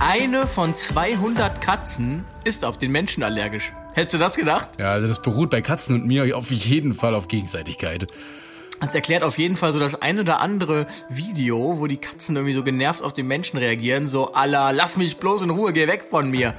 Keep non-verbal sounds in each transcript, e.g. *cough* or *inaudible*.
Eine von 200 Katzen ist auf den Menschen allergisch. Hättest du das gedacht? Ja, also das beruht bei Katzen und mir auf jeden Fall auf Gegenseitigkeit. Das erklärt auf jeden Fall so das ein oder andere Video, wo die Katzen irgendwie so genervt auf den Menschen reagieren, so Allah, lass mich bloß in Ruhe, geh weg von mir.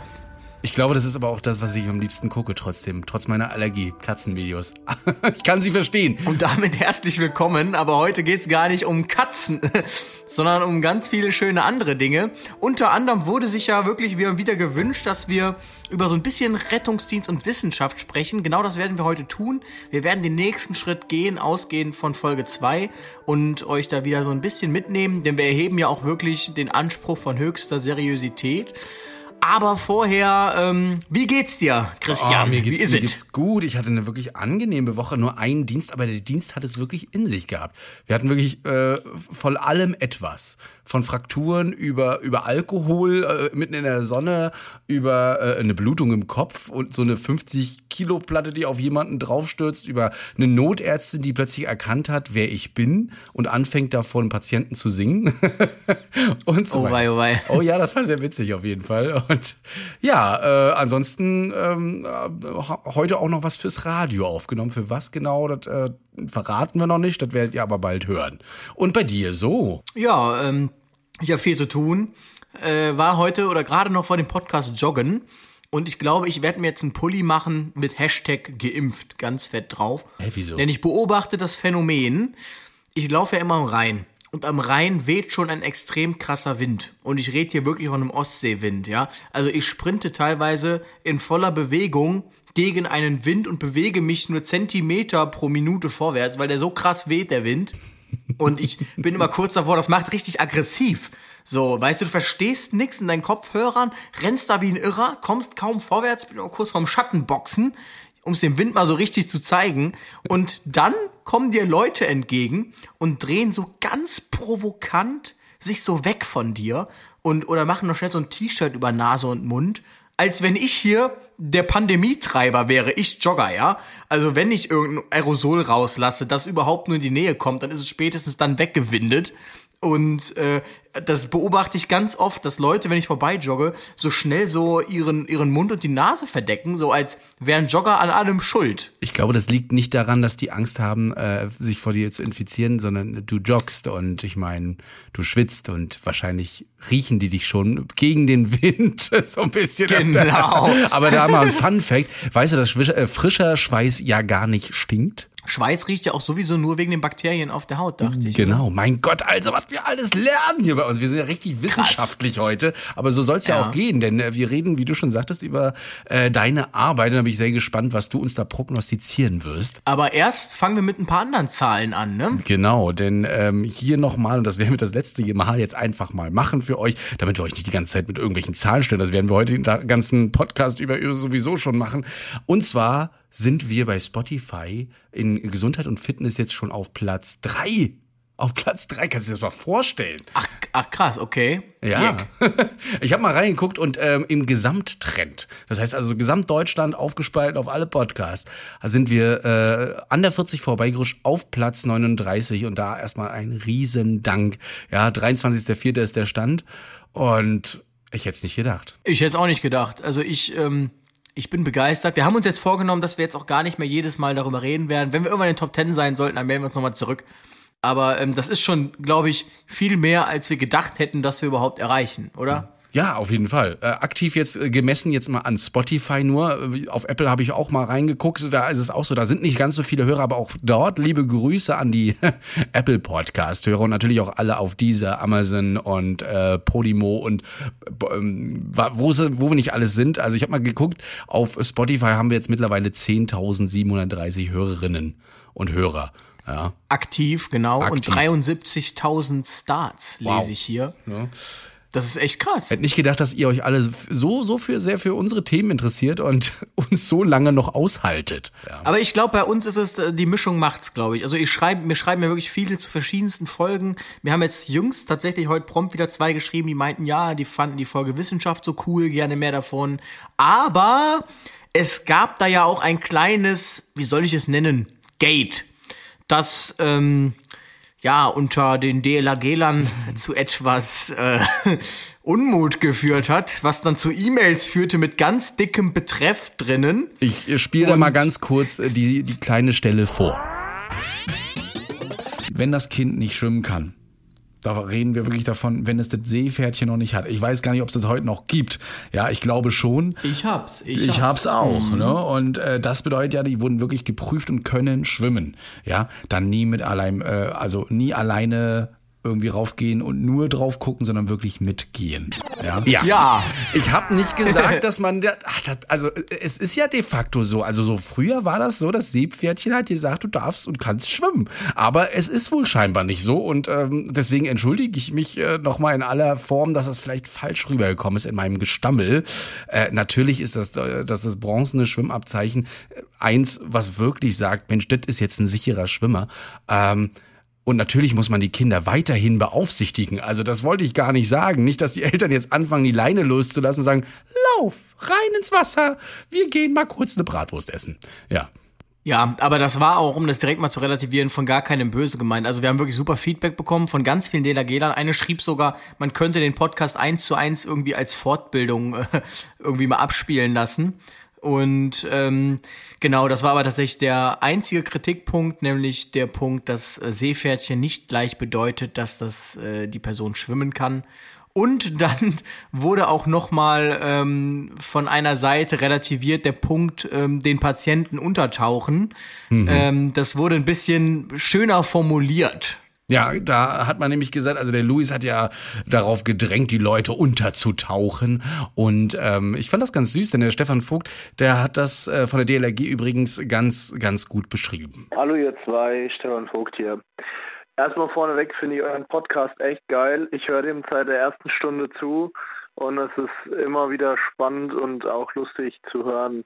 Ich glaube, das ist aber auch das, was ich am liebsten gucke, trotzdem, trotz meiner Allergie, Katzenvideos. *laughs* ich kann sie verstehen. Und damit herzlich willkommen, aber heute geht's gar nicht um Katzen, *laughs* sondern um ganz viele schöne andere Dinge. Unter anderem wurde sich ja wirklich wieder gewünscht, dass wir über so ein bisschen Rettungsdienst und Wissenschaft sprechen. Genau das werden wir heute tun. Wir werden den nächsten Schritt gehen, ausgehend von Folge 2 und euch da wieder so ein bisschen mitnehmen, denn wir erheben ja auch wirklich den Anspruch von höchster Seriosität. Aber vorher, ähm, wie geht's dir, Christian? Oh, mir geht's, wie ist mir geht's gut. Ich hatte eine wirklich angenehme Woche, nur einen Dienst, aber der Dienst hat es wirklich in sich gehabt. Wir hatten wirklich äh, von allem etwas. Von Frakturen über, über Alkohol äh, mitten in der Sonne, über äh, eine Blutung im Kopf und so eine 50 Kilo Platte, die auf jemanden draufstürzt, über eine Notärztin, die plötzlich erkannt hat, wer ich bin und anfängt da vor einem Patienten zu singen. *laughs* und so Oh wei, oh wei. Oh ja, das war sehr witzig auf jeden Fall. Und ja, äh, ansonsten ähm, äh, heute auch noch was fürs Radio aufgenommen. Für was genau, das äh, verraten wir noch nicht. Das werdet ihr aber bald hören. Und bei dir so? Ja, ähm, ich habe viel zu tun. Äh, war heute oder gerade noch vor dem Podcast joggen. Und ich glaube, ich werde mir jetzt einen Pulli machen mit Hashtag geimpft, ganz fett drauf. Hä, wieso? Denn ich beobachte das Phänomen. Ich laufe ja immer am Rhein. Und am Rhein weht schon ein extrem krasser Wind. Und ich rede hier wirklich von einem Ostseewind, ja. Also ich sprinte teilweise in voller Bewegung gegen einen Wind und bewege mich nur Zentimeter pro Minute vorwärts, weil der so krass weht, der Wind. Und ich bin immer kurz davor, das macht richtig aggressiv. So, weißt du, du verstehst nix in deinen Kopfhörern, rennst da wie ein Irrer, kommst kaum vorwärts, bin auch kurz vorm Schattenboxen, um es dem Wind mal so richtig zu zeigen. Und dann kommen dir Leute entgegen und drehen so ganz provokant sich so weg von dir und oder machen noch schnell so ein T-Shirt über Nase und Mund, als wenn ich hier der Pandemietreiber wäre, ich Jogger, ja? Also wenn ich irgendein Aerosol rauslasse, das überhaupt nur in die Nähe kommt, dann ist es spätestens dann weggewindet. Und äh, das beobachte ich ganz oft, dass Leute, wenn ich vorbei jogge, so schnell so ihren, ihren Mund und die Nase verdecken, so als wären Jogger an allem schuld. Ich glaube, das liegt nicht daran, dass die Angst haben, äh, sich vor dir zu infizieren, sondern du joggst und ich meine, du schwitzt und wahrscheinlich riechen die dich schon gegen den Wind *laughs* so ein bisschen. Genau. Aber da mal ein Fun Fact. Weißt du, dass frischer, äh, frischer Schweiß ja gar nicht stinkt? Schweiß riecht ja auch sowieso nur wegen den Bakterien auf der Haut, dachte ich. Genau, mein Gott, also was wir alles lernen hier bei uns. Wir sind ja richtig wissenschaftlich heute, aber so soll es ja. Ja. auch gehen, denn äh, wir reden, wie du schon sagtest, über äh, deine Arbeit. Und da bin ich sehr gespannt, was du uns da prognostizieren wirst. Aber erst fangen wir mit ein paar anderen Zahlen an, ne? Genau, denn ähm, hier nochmal, und das werden wir das letzte Mal jetzt einfach mal machen für euch, damit wir euch nicht die ganze Zeit mit irgendwelchen Zahlen stellen. Das werden wir heute den ganzen Podcast über sowieso schon machen. Und zwar sind wir bei Spotify in Gesundheit und Fitness jetzt schon auf Platz drei. Auf Platz drei, kannst du dir das mal vorstellen? Ach, ach krass, okay. Ja, *laughs* ich habe mal reingeguckt und ähm, im Gesamttrend, das heißt also Gesamtdeutschland aufgespalten auf alle Podcasts, da sind wir äh, an der 40 vorbeigerutscht auf Platz 39 und da erstmal ein Riesendank. Ja, 23.04. ist der Stand und ich hätte es nicht gedacht. Ich hätte es auch nicht gedacht. Also ich, ähm, ich bin begeistert. Wir haben uns jetzt vorgenommen, dass wir jetzt auch gar nicht mehr jedes Mal darüber reden werden. Wenn wir irgendwann in den Top Ten sein sollten, dann melden wir uns nochmal zurück. Aber ähm, das ist schon, glaube ich, viel mehr, als wir gedacht hätten, dass wir überhaupt erreichen, oder? Ja, auf jeden Fall. Äh, aktiv jetzt äh, gemessen jetzt mal an Spotify nur. Äh, auf Apple habe ich auch mal reingeguckt. Da ist es auch so. Da sind nicht ganz so viele Hörer, aber auch dort liebe Grüße an die *laughs* Apple Podcast Hörer und natürlich auch alle auf dieser Amazon und äh, Podimo und ähm, wo, wo wir nicht alles sind. Also ich habe mal geguckt. Auf Spotify haben wir jetzt mittlerweile 10.730 Hörerinnen und Hörer. Ja. Aktiv, genau. Aktiv. Und 73.000 Starts lese Wow. ich hier. Ja. Das ist echt krass. Hätte nicht gedacht, dass ihr euch alle so, so für, sehr für unsere Themen interessiert und *laughs* uns so lange noch aushaltet. Ja. Aber ich glaube, bei uns ist es, äh, die Mischung macht's, glaube ich. Also ich schreibe, mir schreiben ja wirklich viele zu verschiedensten Folgen. Wir haben jetzt jüngst tatsächlich heute prompt wieder zwei geschrieben, die meinten, ja, die fanden die Folge Wissenschaft so cool, gerne mehr davon. Aber es gab da ja auch ein kleines, wie soll ich es nennen, Gate, das ähm, ja unter den DLAG-Lern *laughs* zu etwas äh, Unmut geführt hat, was dann zu E-Mails führte mit ganz dickem Betreff drinnen. Ich spiele da mal ganz kurz äh, die, die kleine Stelle vor. Wenn das Kind nicht schwimmen kann, da reden wir wirklich davon, wenn es das Seepferdchen noch nicht hat. Ich weiß gar nicht, ob es das heute noch gibt. Ja, ich glaube schon. Ich hab's. Ich hab's auch, ne? Und äh, das bedeutet ja, die wurden wirklich geprüft und können schwimmen. Ja, dann nie mit allein, äh, also nie alleine irgendwie raufgehen und nur drauf gucken, sondern wirklich mitgehen. Ja. Ja. Ja. Ich habe nicht gesagt, dass man da, ach, das, also es ist ja de facto so. Also so früher war das so, das Seepferdchen hat gesagt, du darfst und kannst schwimmen. Aber es ist wohl scheinbar nicht so und ähm, deswegen entschuldige ich mich äh, nochmal in aller Form, dass das vielleicht falsch rübergekommen ist in meinem Gestammel. Äh, natürlich ist das, äh, das, das bronzene Schwimmabzeichen eins, was wirklich sagt, Mensch, das ist jetzt ein sicherer Schwimmer. Ähm, und natürlich muss man die Kinder weiterhin beaufsichtigen. Also das wollte ich gar nicht sagen. Nicht, dass die Eltern jetzt anfangen, die Leine loszulassen und sagen, lauf, rein ins Wasser, wir gehen mal kurz eine Bratwurst essen. Ja. Ja, aber das war auch, um das direkt mal zu relativieren, von gar keinem böse gemeint. Also wir haben wirklich super Feedback bekommen von ganz vielen DLAG-Lern. Eine schrieb sogar, man könnte den Podcast eins zu eins irgendwie als Fortbildung äh, irgendwie mal abspielen lassen. Und ähm, genau, das war aber tatsächlich der einzige Kritikpunkt, nämlich der Punkt, dass äh, Seepferdchen nicht gleich bedeutet, dass das äh, die Person schwimmen kann. Und *laughs* dann wurde auch nochmal ähm, von einer Seite relativiert der Punkt, ähm, den Patienten untertauchen. Ähm, das wurde ein bisschen schöner formuliert. Ja, da hat man nämlich gesagt, also der Luis hat ja darauf gedrängt, die Leute unterzutauchen. Und ähm, ich fand das ganz süß, denn der Stefan Vogt, der hat das äh, von der DLRG übrigens ganz, ganz gut beschrieben. Hallo ihr zwei, Stefan Vogt hier. Erstmal vorneweg finde ich euren Podcast echt geil. Ich höre dem seit der ersten Stunde zu und es ist immer wieder spannend und auch lustig zu hören,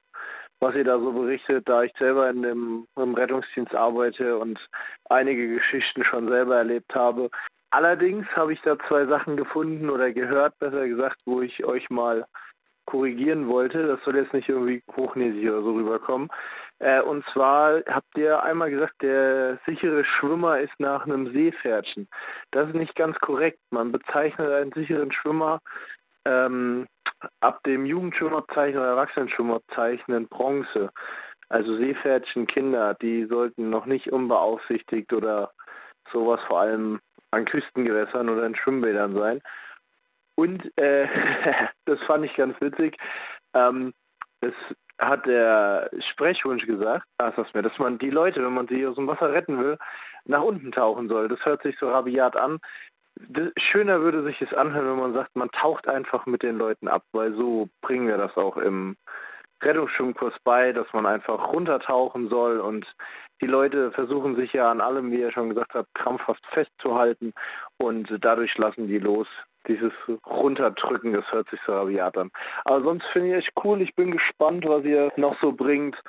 was ihr da so berichtet, da ich selber in dem, im Rettungsdienst arbeite und einige Geschichten schon selber erlebt habe. Allerdings habe ich da zwei Sachen gefunden oder gehört, besser gesagt, wo ich euch mal korrigieren wollte. Das soll jetzt nicht irgendwie hochnäsig oder so rüberkommen. Äh, und zwar habt ihr einmal gesagt, der sichere Schwimmer ist nach einem Seepferdchen. Das ist nicht ganz korrekt. Man bezeichnet einen sicheren Schwimmer ähm, ab dem Jugendschwimmerzeichen oder Erwachsenenschwimmerzeichen in Bronze. Also Seepferdchen, Kinder, die sollten noch nicht unbeaufsichtigt oder sowas vor allem an Küstengewässern oder in Schwimmbädern sein. Und äh, *laughs* das fand ich ganz witzig. Ähm, das hat der Sprechwunsch gesagt, dass man die Leute, wenn man sie aus dem Wasser retten will, nach unten tauchen soll. Das hört sich so rabiat an. Schöner würde sich es anhören, wenn man sagt, man taucht einfach mit den Leuten ab, weil so bringen wir das auch im Rettungsschwimmkurs bei, dass man einfach runtertauchen soll und die Leute versuchen sich ja an allem, wie er schon gesagt hat, krampfhaft festzuhalten und dadurch lassen die los. Dieses Runterdrücken, das hört sich so rabiat an. Aber sonst finde ich echt cool. Ich bin gespannt, was ihr noch so bringt.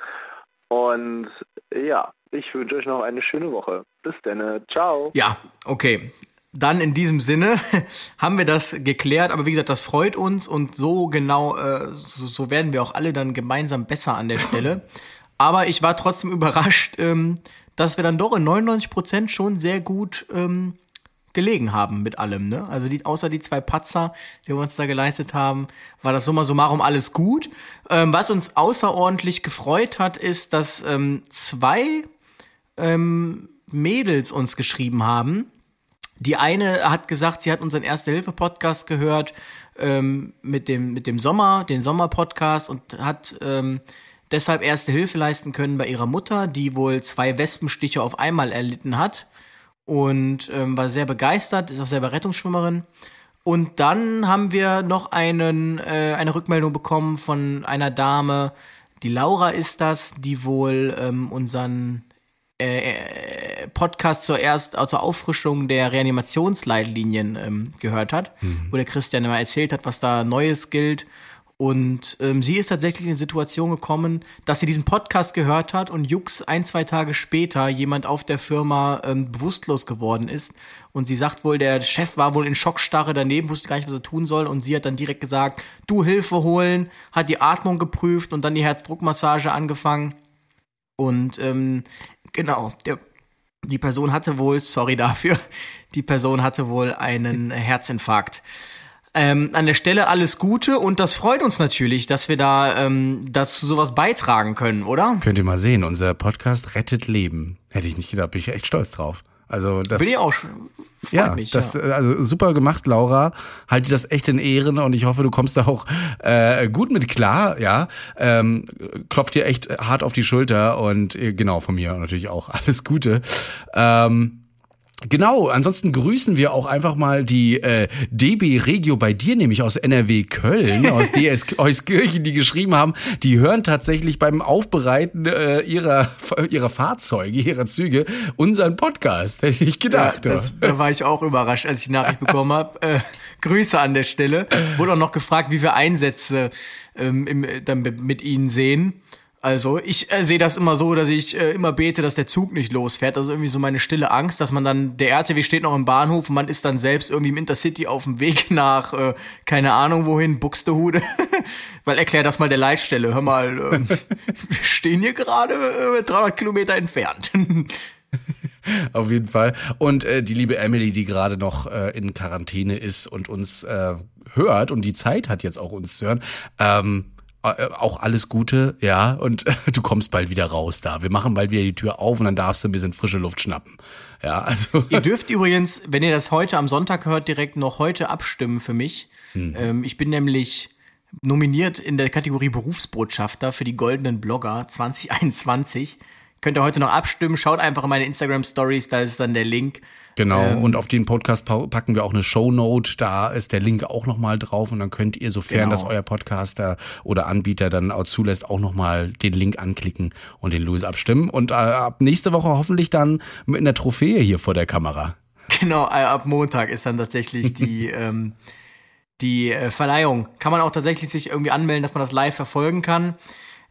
Und ja, ich wünsche euch noch eine schöne Woche. Bis dann. Ciao. Ja, okay. Dann in diesem Sinne *laughs* haben wir das geklärt, aber wie gesagt, das freut uns und so genau, äh, so, so werden wir auch alle dann gemeinsam besser an der Stelle. *laughs* Aber ich war trotzdem überrascht, ähm, dass wir dann doch in 99 Prozent schon sehr gut ähm, gelegen haben mit allem. Ne? Also die, außer die zwei Patzer, die wir uns da geleistet haben, war das summa summarum alles gut. Ähm, was uns außerordentlich gefreut hat, ist, dass ähm, zwei ähm, Mädels uns geschrieben haben. Die eine hat gesagt, sie hat unseren Erste-Hilfe-Podcast gehört ähm, mit dem mit dem Sommer, den Sommerpodcast und hat ähm, deshalb erste Hilfe leisten können bei ihrer Mutter, die wohl zwei Wespenstiche auf einmal erlitten hat und ähm, war sehr begeistert, ist auch selber Rettungsschwimmerin. Und dann haben wir noch einen, äh, eine Rückmeldung bekommen von einer Dame, die Laura ist das, die wohl ähm, unseren äh, äh Podcast zur erst äh, zur Auffrischung der Reanimationsleitlinien ähm, gehört hat, mhm. wo der Christian immer erzählt hat, was da Neues gilt und ähm, sie ist tatsächlich in die Situation gekommen, dass sie diesen Podcast gehört hat und Jux ein, zwei Tage später jemand auf der Firma ähm, bewusstlos geworden ist. Und sie sagt wohl, der Chef war wohl in Schockstarre daneben, wusste gar nicht, was er tun soll. Und sie hat dann direkt gesagt, du Hilfe holen, hat die Atmung geprüft und dann die Herzdruckmassage angefangen. Und ähm, genau, der, die Person hatte wohl, sorry dafür, *laughs* die Person hatte wohl einen Herzinfarkt. Ähm, an der Stelle alles Gute und das freut uns natürlich, dass wir da ähm, dazu sowas beitragen können, oder? Könnt ihr mal sehen, unser Podcast rettet Leben. Hätte ich nicht gedacht, bin ich echt stolz drauf. Also das bin ich auch. ja, mich, das ja. also super gemacht, Laura. Halte das echt in Ehren und ich hoffe, du kommst da auch äh, gut mit klar. Ja, ähm, klopft dir echt hart auf die Schulter und äh, genau von mir natürlich auch alles Gute. Ähm, Genau, ansonsten grüßen wir auch einfach mal die äh, DB Regio bei dir, nämlich aus NRW Köln, *laughs* aus DS Euskirchen, die geschrieben haben, die hören tatsächlich beim Aufbereiten äh, ihrer, ihrer Fahrzeuge, ihrer Züge unseren Podcast. Hätte ich gedacht. Ja, das, da war ich auch überrascht, als ich die Nachricht bekommen habe. Äh, Grüße an der Stelle. Wurde auch noch gefragt, wie wir Einsätze ähm, im, dann mit ihnen sehen. Also ich äh, sehe das immer so, dass ich äh, immer bete, dass der Zug nicht losfährt. Also irgendwie so meine stille Angst, dass man dann, der RTW steht noch im Bahnhof und man ist dann selbst irgendwie im Intercity auf dem Weg *laughs* nach, äh, keine Ahnung wohin, Buxtehude. *laughs* Weil erklär das mal der Leitstelle. Hör mal, äh, *laughs* wir stehen hier gerade äh, 300 Kilometer entfernt. Auf jeden Fall. Und äh, die liebe Emily, die gerade noch äh, in Quarantäne ist und uns äh, hört und die Zeit hat jetzt auch uns zu hören. Ähm, äh, auch alles Gute, ja, und *laughs* du kommst bald wieder raus da. Wir machen bald wieder die Tür auf und dann darfst du ein bisschen frische Luft schnappen. Ja, also. *laughs* Ihr dürft *laughs* übrigens, wenn ihr das heute am Sonntag hört, direkt noch heute abstimmen für mich. Hm. Ähm, ich bin nämlich nominiert in der Kategorie Berufsbotschafter für die goldenen Blogger 2021. Könnt ihr heute noch abstimmen. Schaut einfach in meine Instagram Stories, da ist dann der Link. Genau, ähm, und auf den Podcast packen wir auch eine Shownote, da ist der Link auch nochmal drauf und dann könnt ihr, sofern genau. das euer Podcaster oder Anbieter dann auch zulässt, auch nochmal den Link anklicken und den Louis abstimmen. Und äh, ab nächste Woche hoffentlich dann mit einer Trophäe hier vor der Kamera. Genau, äh, ab Montag ist dann tatsächlich die, *laughs* ähm, die äh, Verleihung. Kann man auch tatsächlich sich irgendwie anmelden, dass man das live verfolgen kann.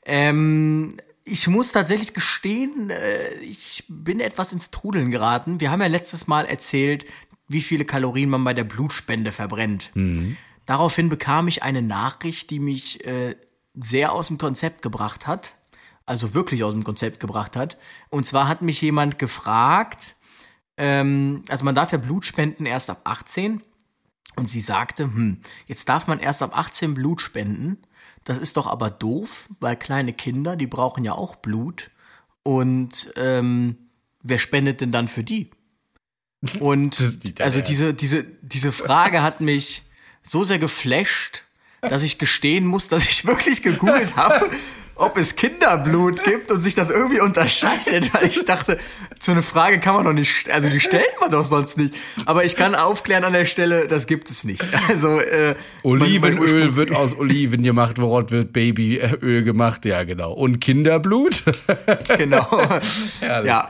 Ähm, ich muss tatsächlich gestehen, äh, ich bin etwas ins Trudeln geraten. Wir haben ja letztes Mal erzählt, wie viele Kalorien man bei der Blutspende verbrennt. Mhm. Daraufhin bekam ich eine Nachricht, die mich äh, sehr aus dem Konzept gebracht hat. Also wirklich aus dem Konzept gebracht hat. Und zwar hat mich jemand gefragt, ähm, also man darf ja Blut spenden erst ab 18. Und sie sagte, hm, jetzt darf man erst ab 18 Blut spenden. Das ist doch aber doof, weil kleine Kinder, die brauchen ja auch Blut. Und ähm, wer spendet denn dann für die? *laughs* Und also diese, diese, diese Frage hat mich so sehr geflasht, dass ich gestehen muss, dass ich *laughs* wirklich gegoogelt habe ob es Kinderblut gibt und sich das irgendwie unterscheidet. *laughs* Weil ich dachte, so eine Frage kann man doch nicht, also die stellt man doch sonst nicht. Aber ich kann aufklären an der Stelle, das gibt es nicht. *laughs* Also äh, Olivenöl man, wird aus Oliven gemacht, woraus wird Babyöl gemacht? Ja, genau. Und Kinderblut? genau. *laughs* ja,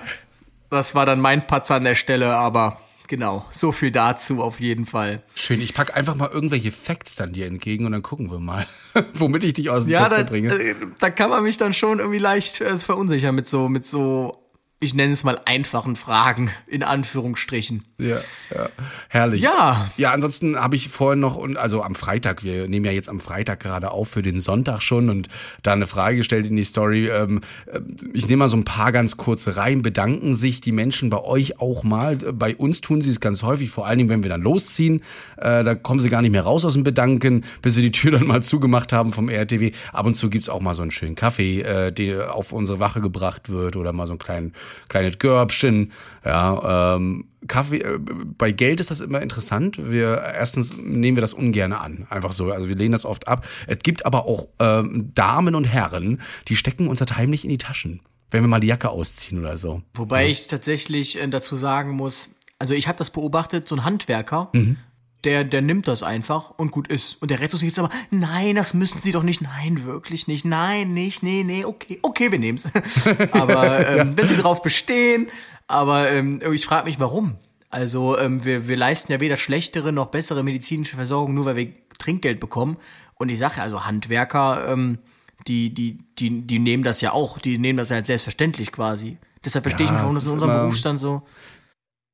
das war dann mein Patzer an der Stelle, aber Genau, so viel dazu auf jeden Fall. Schön, ich packe einfach mal irgendwelche Facts dann dir entgegen und dann gucken wir mal, *laughs* womit ich dich aus dem ja, Fenster bringe. Äh, da kann man mich dann schon irgendwie leicht äh, verunsichern mit so, mit so ich nenne es mal einfachen Fragen, in Anführungsstrichen. Ja, ja. Herrlich. Ja. Ja, ansonsten habe ich vorhin noch, und also am Freitag, wir nehmen ja jetzt am Freitag gerade auf für den Sonntag schon und da eine Frage gestellt in die Story. Ähm, äh, ich nehme mal so ein paar ganz kurze rein. Bedanken sich die Menschen bei euch auch mal? Bei uns tun sie es ganz häufig, vor allen Dingen, wenn wir dann losziehen. Äh, da kommen sie gar nicht mehr raus aus dem Bedanken, bis wir die Tür *laughs* dann mal zugemacht haben vom RTW. Ab und zu gibt's auch mal so einen schönen Kaffee, äh, der auf unsere Wache gebracht wird oder mal so einen kleinen kleines Körbchen, ja, ähm, Kaffee, äh, bei Geld ist das immer interessant. Wir erstens nehmen wir das ungern an, einfach so. Also wir lehnen das oft ab. Es gibt aber auch ähm, Damen und Herren, die stecken uns das heimlich in die Taschen, wenn wir mal die Jacke ausziehen oder so. Wobei ja. ich tatsächlich äh, dazu sagen muss, also ich habe das beobachtet, so ein Handwerker, mhm. Der, der nimmt das einfach und gut ist. Und der Rettungsdienst aber, nein, das müssen Sie doch nicht, nein, wirklich nicht, nein, nicht, nee, nee, okay, okay, wir nehmen's. *laughs* aber ähm, wenn Sie drauf bestehen, aber ähm, ich frage mich, warum? Also ähm, wir, wir leisten ja weder schlechtere noch bessere medizinische Versorgung, nur weil wir Trinkgeld bekommen. Und ich sage also Handwerker, ähm, die, die, die, die nehmen das ja auch, die nehmen das ja halt selbstverständlich quasi. Deshalb verstehe ja, ich nicht, warum das in unserem Berufsstand so.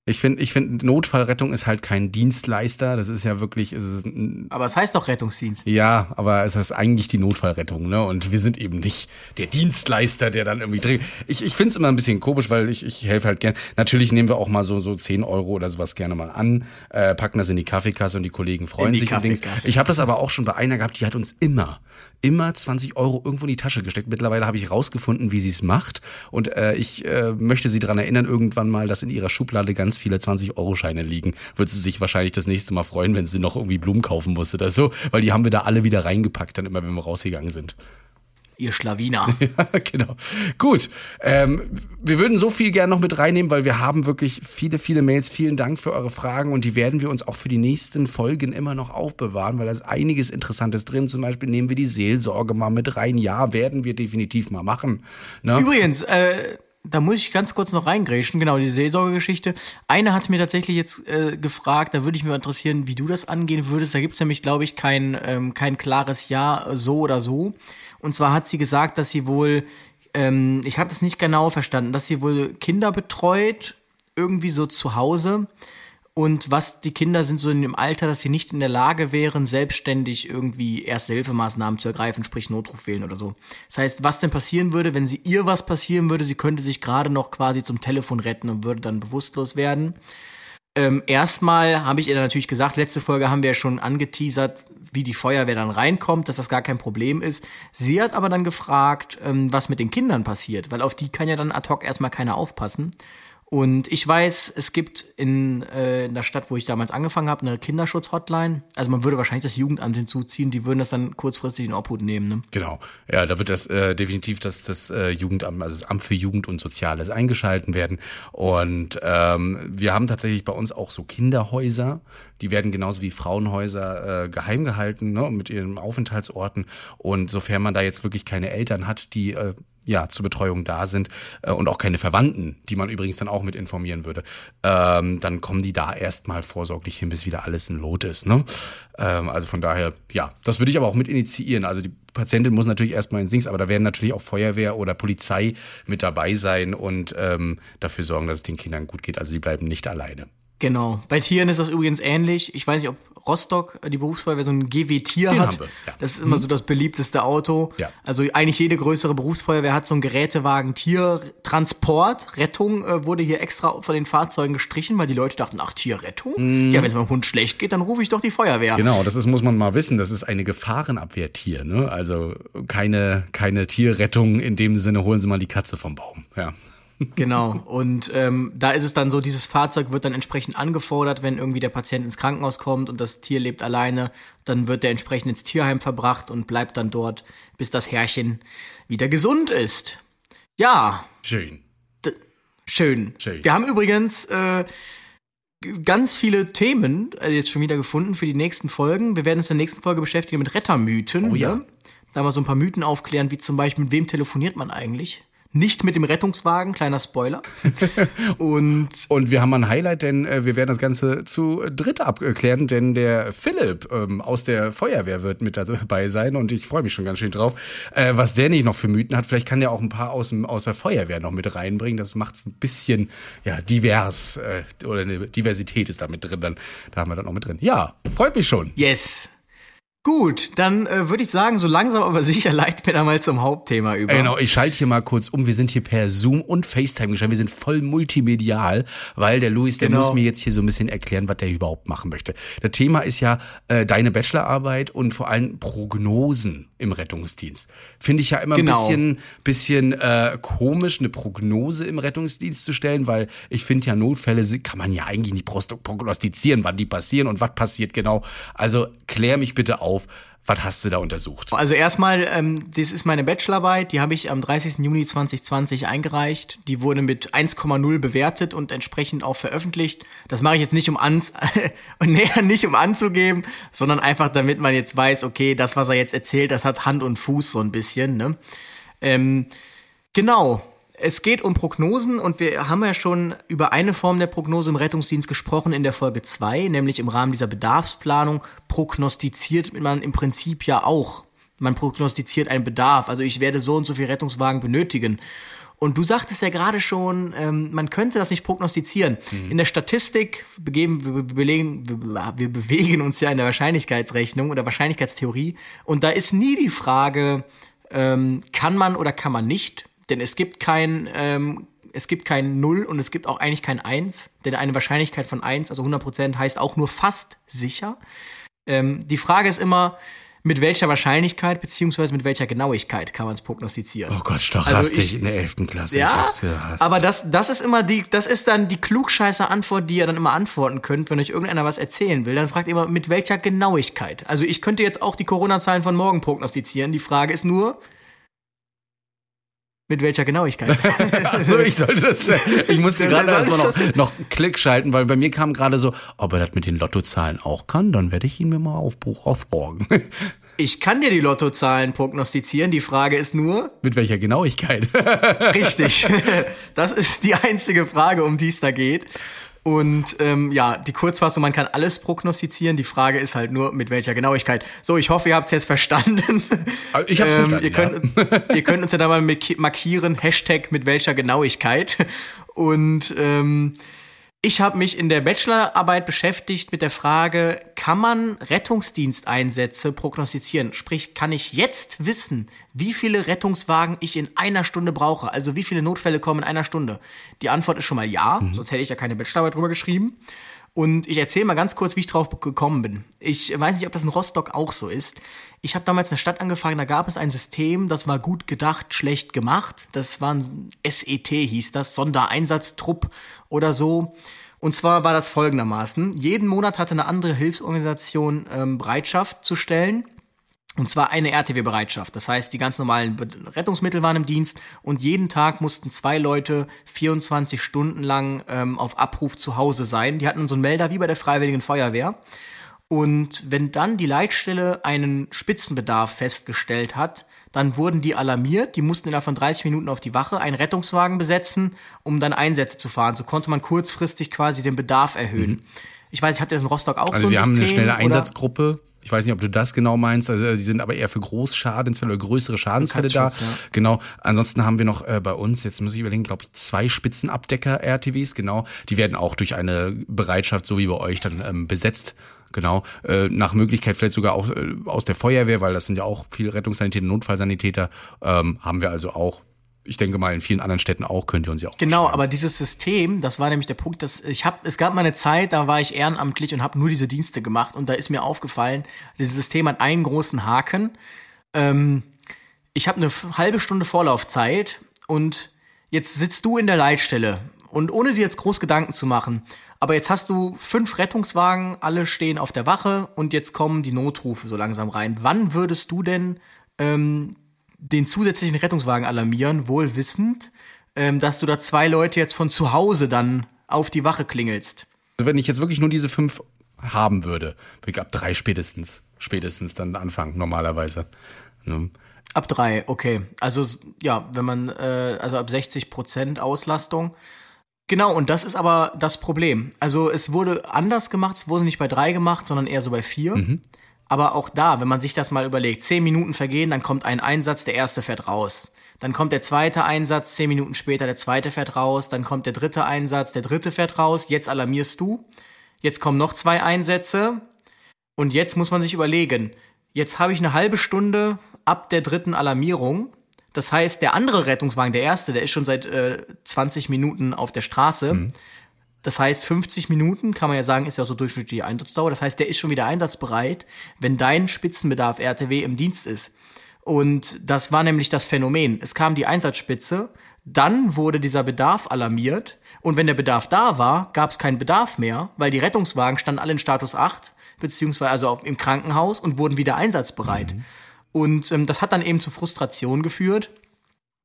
Ich finde, ich finde, Notfallrettung ist halt kein Dienstleister. Das ist ja wirklich. Es ist ein, aber es heißt doch Rettungsdienst. Ja, aber es ist eigentlich die Notfallrettung, ne? Und wir sind eben nicht der Dienstleister, der dann irgendwie dreht. Ich, ich finde es immer ein bisschen komisch, weil ich, ich helfe halt gern. Natürlich nehmen wir auch mal so, so 10 Euro oder sowas gerne mal an, äh, packen das in die Kaffeekasse und die Kollegen freuen die sich Dings. Ich habe das aber auch schon bei einer gehabt, die hat uns immer, immer 20 Euro irgendwo in die Tasche gesteckt. Mittlerweile habe ich rausgefunden, wie sie es macht. Und äh, ich äh, möchte sie daran erinnern, irgendwann mal, dass in ihrer Schublade ganz viele 20-Euro-Scheine liegen, wird sie sich wahrscheinlich das nächste Mal freuen, wenn sie noch irgendwie Blumen kaufen muss oder so, weil die haben wir da alle wieder reingepackt, dann immer, wenn wir rausgegangen sind. Ihr Schlawiner. *laughs* ja, genau. Gut. Ähm, wir würden so viel gerne noch mit reinnehmen, weil wir haben wirklich viele, viele Mails. Vielen Dank für eure Fragen und die werden wir uns auch für die nächsten Folgen immer noch aufbewahren, weil da ist einiges Interessantes drin. Zum Beispiel nehmen wir die Seelsorge mal mit rein. Ja, werden wir definitiv mal machen. Ne? Übrigens, äh da muss ich ganz kurz noch reingrätschen, genau, die Seelsorgegeschichte. Eine hat mir tatsächlich jetzt äh, gefragt, da würde ich mal interessieren, wie du das angehen würdest. Da gibt es nämlich, glaube ich, kein, ähm, kein klares Ja, so oder so. Und zwar hat sie gesagt, dass sie wohl, ähm, ich habe das nicht genau verstanden, dass sie wohl Kinder betreut, irgendwie so zu Hause und was die Kinder sind so in dem Alter, dass sie nicht in der Lage wären, selbstständig irgendwie Erste-Hilfemaßnahmen zu ergreifen, sprich Notruf wählen oder so. Das heißt, was denn passieren würde, wenn sie ihr was passieren würde, sie könnte sich gerade noch quasi zum Telefon retten und würde dann bewusstlos werden. Ähm, erstmal habe ich ihr natürlich gesagt, letzte Folge haben wir ja schon angeteasert, wie die Feuerwehr dann reinkommt, dass das gar kein Problem ist. Sie hat aber dann gefragt, ähm, was mit den Kindern passiert, weil auf die kann ja dann ad hoc erstmal keiner aufpassen. Und ich weiß, es gibt in, äh, in der Stadt, wo ich damals angefangen habe, eine Kinderschutz-Hotline. Also man würde wahrscheinlich das Jugendamt hinzuziehen, die würden das dann kurzfristig in Obhut nehmen. Ne? Genau. Ja, da wird das äh, definitiv das, das äh, Jugendamt, also das Amt für Jugend und Soziales eingeschalten werden. Und ähm, wir haben tatsächlich bei uns auch so Kinderhäuser. Die werden genauso wie Frauenhäuser äh, geheim gehalten, ne, mit ihren Aufenthaltsorten. Und sofern man da jetzt wirklich keine Eltern hat, die äh, ja, zur Betreuung da sind äh, und auch keine Verwandten, die man übrigens dann auch mit informieren würde, ähm, dann kommen die da erstmal vorsorglich hin, bis wieder alles in Lot ist. Ne? Ähm, also von daher, ja, das würde ich aber auch mit initiieren. Also die Patientin muss natürlich erstmal ins Dings, aber da werden natürlich auch Feuerwehr oder Polizei mit dabei sein und ähm, dafür sorgen, dass es den Kindern gut geht. Also die bleiben nicht alleine. Genau. Bei Tieren ist das übrigens ähnlich. Ich weiß nicht, ob Rostock, äh, die Berufsfeuerwehr, so ein GW-Tier hat. Ja. Das ist immer mhm. so das beliebteste Auto. Ja. Also eigentlich jede größere Berufsfeuerwehr hat so einen Gerätewagen Tiertransport. Rettung äh, wurde hier extra von den Fahrzeugen gestrichen, weil die Leute dachten, ach, Tierrettung? Mhm. Ja, wenn es meinem Hund schlecht geht, dann rufe ich doch die Feuerwehr. Genau, das ist, muss man mal wissen, das ist eine Gefahrenabwehrtier. Ne? Also keine, keine Tierrettung in dem Sinne, holen Sie mal die Katze vom Baum. Ja. Genau. Und ähm, da ist es dann so, dieses Fahrzeug wird dann entsprechend angefordert, wenn irgendwie der Patient ins Krankenhaus kommt und das Tier lebt alleine, dann wird der entsprechend ins Tierheim verbracht und bleibt dann dort, bis das Herrchen wieder gesund ist. Ja. Schön. Schön. Schön. Wir haben übrigens äh, ganz viele Themen äh, jetzt schon wieder gefunden für die nächsten Folgen. Wir werden uns in der nächsten Folge beschäftigen mit Rettermythen. Oh ja. Ne? Da mal so ein paar Mythen aufklären, wie zum Beispiel, mit wem telefoniert man eigentlich? Nicht mit dem Rettungswagen, kleiner Spoiler. *laughs* und, und wir haben ein Highlight, denn äh, wir werden das Ganze zu dritt abklären, denn der Philipp ähm, aus der Feuerwehr wird mit dabei sein und ich freue mich schon ganz schön drauf, äh, was der nicht noch für Mythen hat. Vielleicht kann der auch ein paar aus, dem, aus der Feuerwehr noch mit reinbringen. Das macht es ein bisschen ja, divers äh, oder eine Diversität ist da mit drin. Dann, da haben wir dann auch mit drin. Ja, freut mich schon. Yes. Gut, dann äh, würde ich sagen, so langsam aber *laughs* sicher leiten wir da mal zum Hauptthema über. Genau, ich schalte hier mal kurz um. Wir sind hier per Zoom und FaceTime geschaltet. Wir sind voll multimedial, weil der Luis, der Genau. muss mir jetzt hier so ein bisschen erklären, was der überhaupt machen möchte. Das Thema ist ja äh, deine Bachelorarbeit und vor allem Prognosen im Rettungsdienst. Finde ich ja immer Genau. ein bisschen, bisschen äh, komisch, eine Prognose im Rettungsdienst zu stellen, weil ich finde ja Notfälle kann man ja eigentlich nicht prognostizieren, wann die passieren und was passiert genau. Also klär mich bitte auf. Was hast du da untersucht? Also erstmal, ähm, das ist meine Bachelorarbeit, die habe ich am 30. Juni 2020 eingereicht. Die wurde mit 1,0 bewertet und entsprechend auch veröffentlicht. Das mache ich jetzt nicht um ans *laughs* und nicht um anzugeben, sondern einfach damit man jetzt weiß, okay, das, was er jetzt erzählt, das hat Hand und Fuß so ein bisschen. Ne? Ähm, genau. Es geht um Prognosen und wir haben ja schon über eine Form der Prognose im Rettungsdienst gesprochen in der Folge 2, nämlich im Rahmen dieser Bedarfsplanung prognostiziert man im Prinzip ja auch. Man prognostiziert einen Bedarf. Also ich werde so und so viel Rettungswagen benötigen. Und du sagtest ja gerade schon, ähm, man könnte das nicht prognostizieren. In der Statistik begeben, wir, belegen, wir, wir bewegen uns ja in der Wahrscheinlichkeitsrechnung oder Wahrscheinlichkeitstheorie. Und da ist nie die Frage, ähm, kann man oder kann man nicht. Denn es gibt kein, ähm, es gibt kein Null und es gibt auch eigentlich kein Eins. Denn eine Wahrscheinlichkeit von eins, also 100%, heißt auch nur fast sicher. Ähm, die Frage ist immer, mit welcher Wahrscheinlichkeit beziehungsweise mit welcher Genauigkeit kann man es prognostizieren. Oh Gott, stochastik Also ich- in der 11. Klasse. ich Ja, aber das, das ist immer die, das ist dann die klugscheiße Antwort, die ihr dann immer antworten könnt, wenn euch irgendeiner was erzählen will. Dann fragt ihr immer, mit welcher Genauigkeit. Also ich könnte jetzt auch die Corona-Zahlen von morgen prognostizieren. Die Frage ist nur, mit welcher Genauigkeit. *laughs* Also ich sollte das. Ich musste gerade erstmal noch, noch einen Klick schalten, weil bei mir kam gerade so, ob er das mit den Lottozahlen auch kann, dann werde ich ihn mir mal auf Buch ausborgen. *laughs* Ich kann dir die Lottozahlen prognostizieren. Die Frage ist nur, mit welcher Genauigkeit? *laughs* Richtig. Das ist die einzige Frage, um die es da geht. Und ähm, ja, die Kurzfassung, man kann alles prognostizieren. Die Frage ist halt nur, mit welcher Genauigkeit. So, ich hoffe, ihr habt es jetzt verstanden. Also ich hab's verstanden, ihr, könnt, ihr könnt uns ja da mal marki- markieren, Hashtag mit welcher Genauigkeit. Und ähm, ich habe mich in der Bachelorarbeit beschäftigt mit der Frage, kann man Rettungsdiensteinsätze prognostizieren? Sprich, kann ich jetzt wissen, wie viele Rettungswagen ich in einer Stunde brauche? Also wie viele Notfälle kommen in einer Stunde? Die Antwort ist schon mal ja, sonst hätte ich ja keine Bachelorarbeit drüber geschrieben. Und ich erzähle mal ganz kurz, wie ich drauf gekommen bin. Ich weiß nicht, ob das in Rostock auch so ist. Ich habe damals in der Stadt angefangen, da gab es ein System, das war gut gedacht, schlecht gemacht. Das war ein SET, hieß das, Sondereinsatztrupp oder so. Und zwar war das folgendermaßen. Jeden Monat hatte eine andere Hilfsorganisation ähm, Bereitschaft zu stellen. Und zwar eine RTW-Bereitschaft. Das heißt, die ganz normalen Rettungsmittel waren im Dienst und jeden Tag mussten zwei Leute 24 Stunden lang ähm, auf Abruf zu Hause sein. Die hatten so einen Melder wie bei der Freiwilligen Feuerwehr. Und wenn dann die Leitstelle einen Spitzenbedarf festgestellt hat, dann wurden die alarmiert, die mussten innerhalb von 30 Minuten auf die Wache einen Rettungswagen besetzen, um dann Einsätze zu fahren. So konnte man kurzfristig quasi den Bedarf erhöhen. Ich weiß, ich habt ihr das in Rostock auch Also so ein wir haben System? eine schnelle? Einsatzgruppe. Ich weiß nicht, ob du das genau meinst. Also die sind aber eher für Großschadensfälle oder größere Schadensfälle da. Ja. Genau. Ansonsten haben wir noch äh, bei uns, jetzt muss ich überlegen, glaube ich, zwei Spitzenabdecker-RTWs, genau. Die werden auch durch eine Bereitschaft, so wie bei euch, dann ähm, besetzt. Genau, äh, nach Möglichkeit vielleicht sogar auch äh, aus der Feuerwehr, weil das sind ja auch viele Rettungssanitäter, Notfallsanitäter, ähm, haben wir also auch. Ich denke mal, in vielen anderen Städten auch könnt ihr uns ja auch. Genau, aber dieses System, das war nämlich der Punkt, dass ich habe, es gab mal eine Zeit, da war ich ehrenamtlich und habe nur diese Dienste gemacht und da ist mir aufgefallen, dieses System hat einen großen Haken. Ähm, ich habe eine halbe Stunde Vorlaufzeit und jetzt sitzt du in der Leitstelle und ohne dir jetzt groß Gedanken zu machen, aber jetzt hast du fünf Rettungswagen, alle stehen auf der Wache und jetzt kommen die Notrufe so langsam rein. Wann würdest du denn ähm, den zusätzlichen Rettungswagen alarmieren, wohl wissend, ähm, dass du da zwei Leute jetzt von zu Hause dann auf die Wache klingelst? Also wenn ich jetzt wirklich nur diese fünf haben würde, würde ich ab drei spätestens, spätestens dann anfangen, normalerweise. Ne? Ab drei, okay. Also ja, wenn man, äh, also ab 60 Prozent Auslastung. Genau, und das ist aber das Problem. Also es wurde anders gemacht, es wurde nicht bei drei gemacht, sondern eher so bei vier. Aber auch da, wenn man sich das mal überlegt, zehn Minuten vergehen, dann kommt ein Einsatz, der erste fährt raus. Dann kommt der zweite Einsatz, zehn Minuten später der zweite fährt raus, dann kommt der dritte Einsatz, der dritte fährt raus, jetzt alarmierst du. Jetzt kommen noch zwei Einsätze, und jetzt muss man sich überlegen, Jetzt habe ich eine halbe Stunde ab der dritten Alarmierung. Das heißt, der andere Rettungswagen, der erste, der ist schon seit äh, 20 Minuten auf der Straße. Mhm. Das heißt, 50 Minuten kann man ja sagen, ist ja so durchschnittliche Einsatzdauer. Das heißt, der ist schon wieder einsatzbereit, wenn dein Spitzenbedarf RTW im Dienst ist. Und das war nämlich das Phänomen. Es kam die Einsatzspitze, dann wurde dieser Bedarf alarmiert und wenn der Bedarf da war, gab es keinen Bedarf mehr, weil die Rettungswagen standen alle in Status 8, beziehungsweise also im Krankenhaus und wurden wieder einsatzbereit. Mhm. Und ähm, das hat dann eben zu Frustration geführt,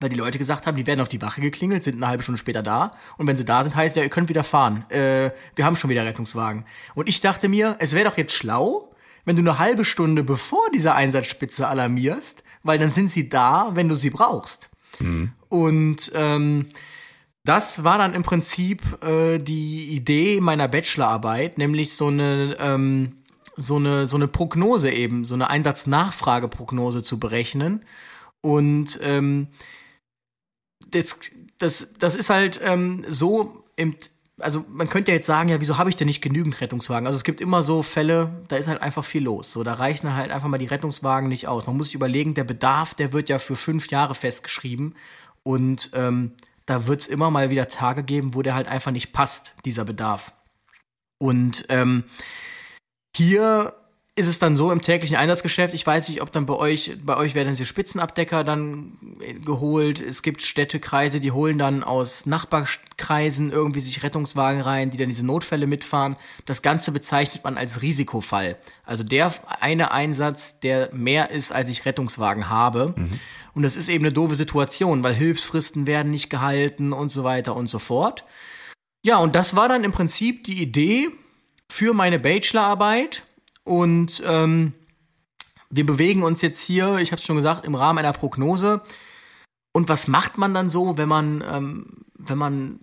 weil die Leute gesagt haben, die werden auf die Wache geklingelt, sind eine halbe Stunde später da. Und wenn sie da sind, heißt ja, ihr könnt wieder fahren. Äh, wir haben schon wieder Rettungswagen. Und ich dachte mir, es wäre doch jetzt schlau, wenn du eine halbe Stunde bevor dieser Einsatzspitze alarmierst, weil dann sind sie da, wenn du sie brauchst. Mhm. Und ähm, das war dann im Prinzip äh, die Idee meiner Bachelorarbeit, nämlich so eine ähm, so eine so eine Prognose eben, so eine Einsatznachfrageprognose zu berechnen. Und ähm, das, das, das ist halt ähm, so im, also man könnte ja jetzt sagen, ja, wieso habe ich denn nicht genügend Rettungswagen? Also es gibt immer so Fälle, da ist halt einfach viel los. So, da reichen halt einfach mal die Rettungswagen nicht aus. Man muss sich überlegen, der Bedarf, der wird ja für fünf Jahre festgeschrieben. Und ähm, da wird es immer mal wieder Tage geben, wo der halt einfach nicht passt, dieser Bedarf. Und ähm, hier ist es dann so im täglichen Einsatzgeschäft, ich weiß nicht, ob dann bei euch, bei euch werden diese Spitzenabdecker dann geholt. Es gibt Städtekreise, die holen dann aus Nachbarkreisen irgendwie sich Rettungswagen rein, die dann diese Notfälle mitfahren. Das Ganze bezeichnet man als Risikofall. Also der eine Einsatz, der mehr ist, als ich Rettungswagen habe. Mhm. Und das ist eben eine doofe Situation, weil Hilfsfristen werden nicht gehalten und so weiter und so fort. Ja, und das war dann im Prinzip die Idee für meine Bachelorarbeit und ähm, wir bewegen uns jetzt hier, ich habe es schon gesagt, im Rahmen einer Prognose. Und was macht man dann so, wenn man, ähm, wenn man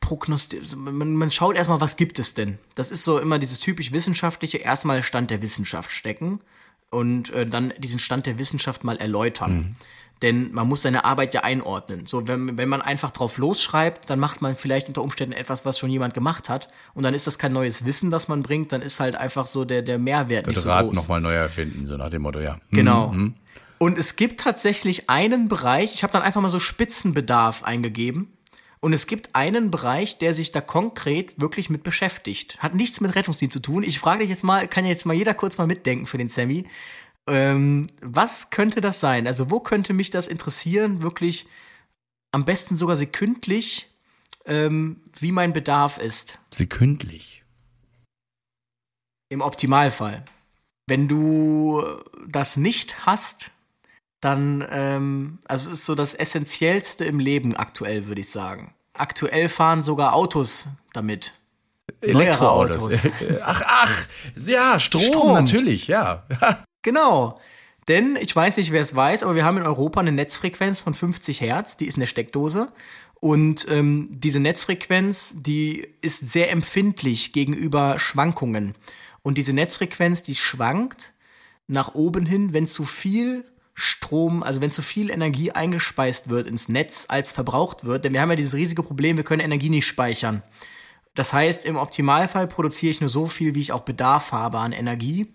prognostiziert, man, man schaut erstmal, was gibt es denn? Das ist so immer dieses typisch wissenschaftliche, erstmal Stand der Wissenschaft stecken und äh, dann diesen Stand der Wissenschaft mal erläutern. Mhm. Denn man muss seine Arbeit ja einordnen. So, wenn, wenn man einfach drauf losschreibt, dann macht man vielleicht unter Umständen etwas, was schon jemand gemacht hat. Und dann ist das kein neues Wissen, das man bringt, dann ist halt einfach so der, der Mehrwert das nicht so Rad groß. nochmal neu erfinden, so nach dem Motto, ja. Genau. Mhm. Und es gibt tatsächlich einen Bereich, ich habe dann einfach mal so Spitzenbedarf eingegeben. Und es gibt einen Bereich, der sich da konkret wirklich mit beschäftigt. Hat nichts mit Rettungsdienst zu tun. Ich frage dich jetzt mal, kann jetzt mal jeder kurz mal mitdenken für den Sammy. Ähm, was könnte das sein? Also, wo könnte mich das interessieren, wirklich am besten sogar sekündlich, ähm, wie mein Bedarf ist? Sekündlich. Im Optimalfall. Wenn du das nicht hast, dann, ähm, also es ist so das Essentiellste im Leben aktuell, würde ich sagen. Aktuell fahren sogar Autos damit. Elektroautos. *laughs* ach, ach, ja, Strom, Strom. natürlich, ja. *laughs* Genau. Denn ich weiß nicht, wer es weiß, aber wir haben in Europa eine Netzfrequenz von 50 Hertz, die ist in der Steckdose. Und ähm, diese Netzfrequenz, die ist sehr empfindlich gegenüber Schwankungen. Und diese Netzfrequenz, die schwankt nach oben hin, wenn zu viel Strom, also wenn zu viel Energie eingespeist wird ins Netz, als verbraucht wird. Denn wir haben ja dieses riesige Problem, wir können Energie nicht speichern. Das heißt, im Optimalfall produziere ich nur so viel, wie ich auch Bedarf habe an Energie.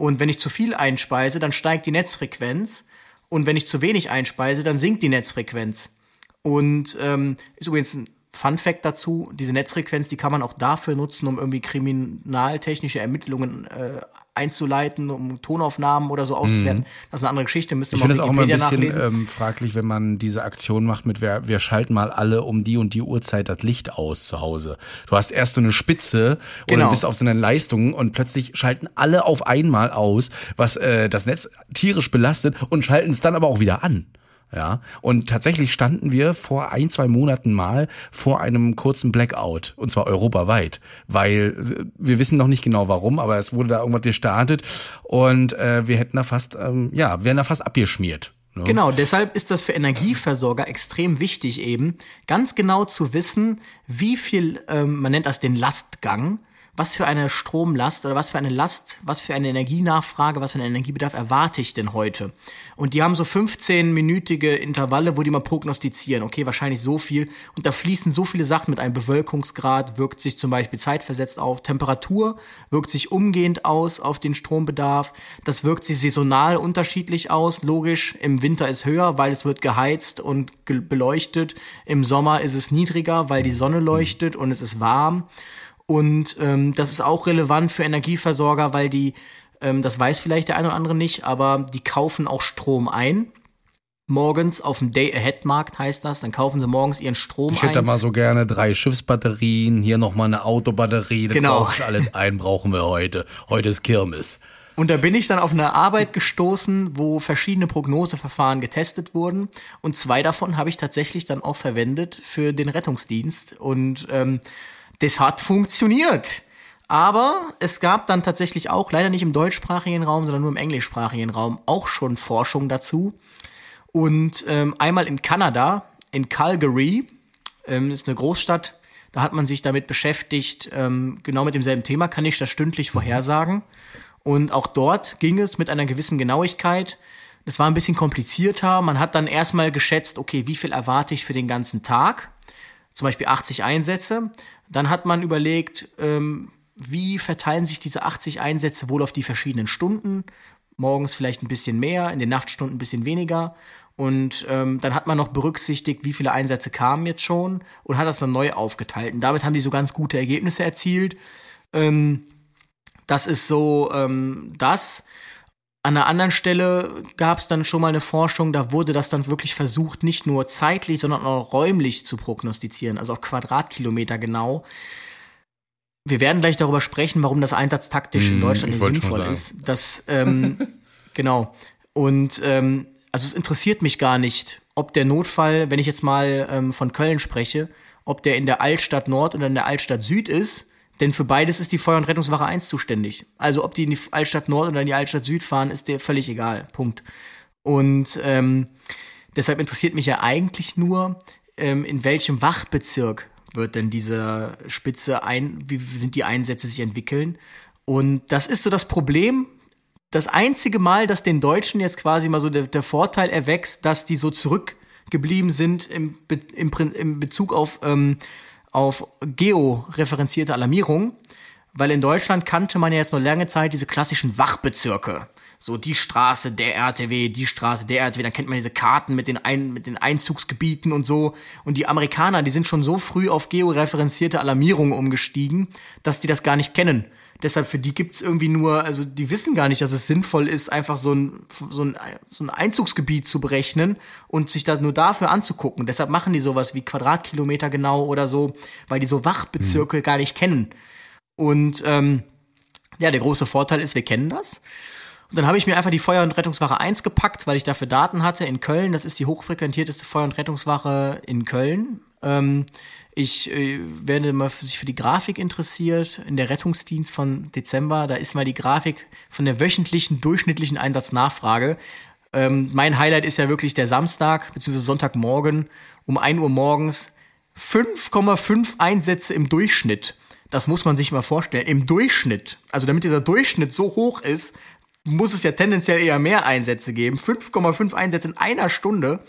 Und wenn ich zu viel einspeise, dann steigt die Netzfrequenz. Und wenn ich zu wenig einspeise, dann sinkt die Netzfrequenz. Und ähm, ist übrigens ein Fun Fact dazu, diese Netzfrequenz, die kann man auch dafür nutzen, um irgendwie kriminaltechnische Ermittlungen äh, einzuleiten, um Tonaufnahmen oder so auszuwerten. Mhm. Das ist eine andere Geschichte, müsste man Ich finde es auch immer ein bisschen ähm, fraglich, wenn man diese Aktion macht mit, wir, wir schalten mal alle um die und die Uhrzeit das Licht aus zu Hause. Du hast erst so eine Spitze genau. oder bist auf so einer Leistung und plötzlich schalten alle auf einmal aus, was äh, das Netz tierisch belastet und schalten es dann aber auch wieder an. Ja, und tatsächlich standen wir vor ein, zwei Monaten mal vor einem kurzen Blackout und zwar europaweit, weil äh, wir wissen noch nicht genau warum, aber es wurde da irgendwas gestartet und äh, wir hätten da fast, ähm, ja, wären da fast abgeschmiert. Ne? Genau, deshalb ist das für Energieversorger extrem wichtig eben, ganz genau zu wissen, wie viel, ähm, man nennt das den Lastgang, was für eine Stromlast oder was für eine Last, was für eine Energienachfrage, was für einen Energiebedarf erwarte ich denn heute? Und die haben so 15-minütige Intervalle, wo die mal prognostizieren, okay, wahrscheinlich so viel. Und da fließen so viele Sachen mit einem Bewölkungsgrad, wirkt sich zum Beispiel zeitversetzt auf, Temperatur wirkt sich umgehend aus auf den Strombedarf, das wirkt sich saisonal unterschiedlich aus, logisch, im Winter ist höher, weil es wird geheizt und beleuchtet, im Sommer ist es niedriger, weil die Sonne leuchtet und es ist warm. Und ähm, das ist auch relevant für Energieversorger, weil die, ähm, das weiß vielleicht der eine oder andere nicht, aber die kaufen auch Strom ein. Morgens auf dem Day-Ahead-Markt heißt das, dann kaufen sie morgens ihren Strom ich hätte ein. mal so gerne drei Schiffsbatterien, hier nochmal eine Autobatterie, das Genau. brauche ich alles ein, brauchen wir heute. Heute ist Kirmes. Und da bin ich dann auf eine Arbeit gestoßen, wo verschiedene Prognoseverfahren getestet wurden. Und zwei davon habe ich tatsächlich dann auch verwendet für den Rettungsdienst. Und ähm, das hat funktioniert. Aber es gab dann tatsächlich auch, leider nicht im deutschsprachigen Raum, sondern nur im englischsprachigen Raum, auch schon Forschung dazu. Und ähm, einmal in Kanada, in Calgary, ähm, ist eine Großstadt, da hat man sich damit beschäftigt, ähm, genau mit demselben Thema, kann ich das stündlich vorhersagen. Und auch dort ging es mit einer gewissen Genauigkeit. Das war ein bisschen komplizierter. Man hat dann erstmal geschätzt, okay, wie viel erwarte ich für den ganzen Tag? Zum Beispiel 80 Einsätze. Dann hat man überlegt, ähm, wie verteilen sich diese 80 Einsätze wohl auf die verschiedenen Stunden? Morgens vielleicht ein bisschen mehr, in den Nachtstunden ein bisschen weniger. Und ähm, dann hat man noch berücksichtigt, wie viele Einsätze kamen jetzt schon und hat das dann neu aufgeteilt. Und damit haben die so ganz gute Ergebnisse erzielt. Ähm, das ist so ähm, das. An einer anderen Stelle gab es dann schon mal eine Forschung, da wurde das dann wirklich versucht, nicht nur zeitlich, sondern auch räumlich zu prognostizieren, also auf Quadratkilometer genau. Wir werden gleich darüber sprechen, warum das einsatztaktisch in Hm, Deutschland ich nicht sinnvoll ist. Das, ähm, *laughs* genau. Und ähm, also es interessiert mich gar nicht, ob der Notfall, wenn ich jetzt mal ähm, von Köln spreche, ob der in der Altstadt Nord oder in der Altstadt Süd ist, denn für beides ist die Feuer- und Rettungswache 1 zuständig. Also ob die in die Altstadt Nord oder in die Altstadt Süd fahren, ist dir völlig egal. Punkt. Und ähm, deshalb interessiert mich ja eigentlich nur, ähm, in welchem Wachbezirk wird denn diese Spitze ein, wie sind die Einsätze sich entwickeln. Und das ist so das Problem. Das einzige Mal, dass den Deutschen jetzt quasi mal so der, der Vorteil erwächst, dass die so zurückgeblieben sind im, im, im Bezug auf, ähm, auf georeferenzierte Alarmierung. Weil in Deutschland kannte man ja jetzt noch lange Zeit diese klassischen Wachbezirke. So die Straße, der RTW, die Straße, der RTW, dann kennt man diese Karten mit den, Ein mit den Einzugsgebieten und so. Und die Amerikaner, die sind schon so früh auf georeferenzierte Alarmierungen umgestiegen, dass die das gar nicht kennen. Deshalb für die gibt's irgendwie nur, also die wissen gar nicht, dass es sinnvoll ist, einfach so ein, so ein, so ein Einzugsgebiet zu berechnen und sich das nur dafür anzugucken. Deshalb machen die sowas wie Quadratkilometer genau oder so, weil die so Wachbezirke gar nicht kennen. Und ähm, ja, der große Vorteil ist, wir kennen das. Und dann habe ich mir einfach die Feuer- und Rettungswache 1 gepackt, weil ich dafür Daten hatte in Köln. Das ist die hochfrequentierteste Feuer- und Rettungswache in Köln. Ähm, ich äh, werde mal für sich für die Grafik interessiert. In der Rettungsdienst von Dezember, da ist mal die Grafik von der wöchentlichen durchschnittlichen Einsatznachfrage. Ähm, mein Highlight ist ja wirklich der Samstag bzw. Sonntagmorgen um 1 Uhr morgens 5,5 Einsätze im Durchschnitt. Das muss man sich mal vorstellen. Im Durchschnitt. Also damit dieser Durchschnitt so hoch ist, muss es ja tendenziell eher mehr Einsätze geben. 5,5 Einsätze in einer Stunde.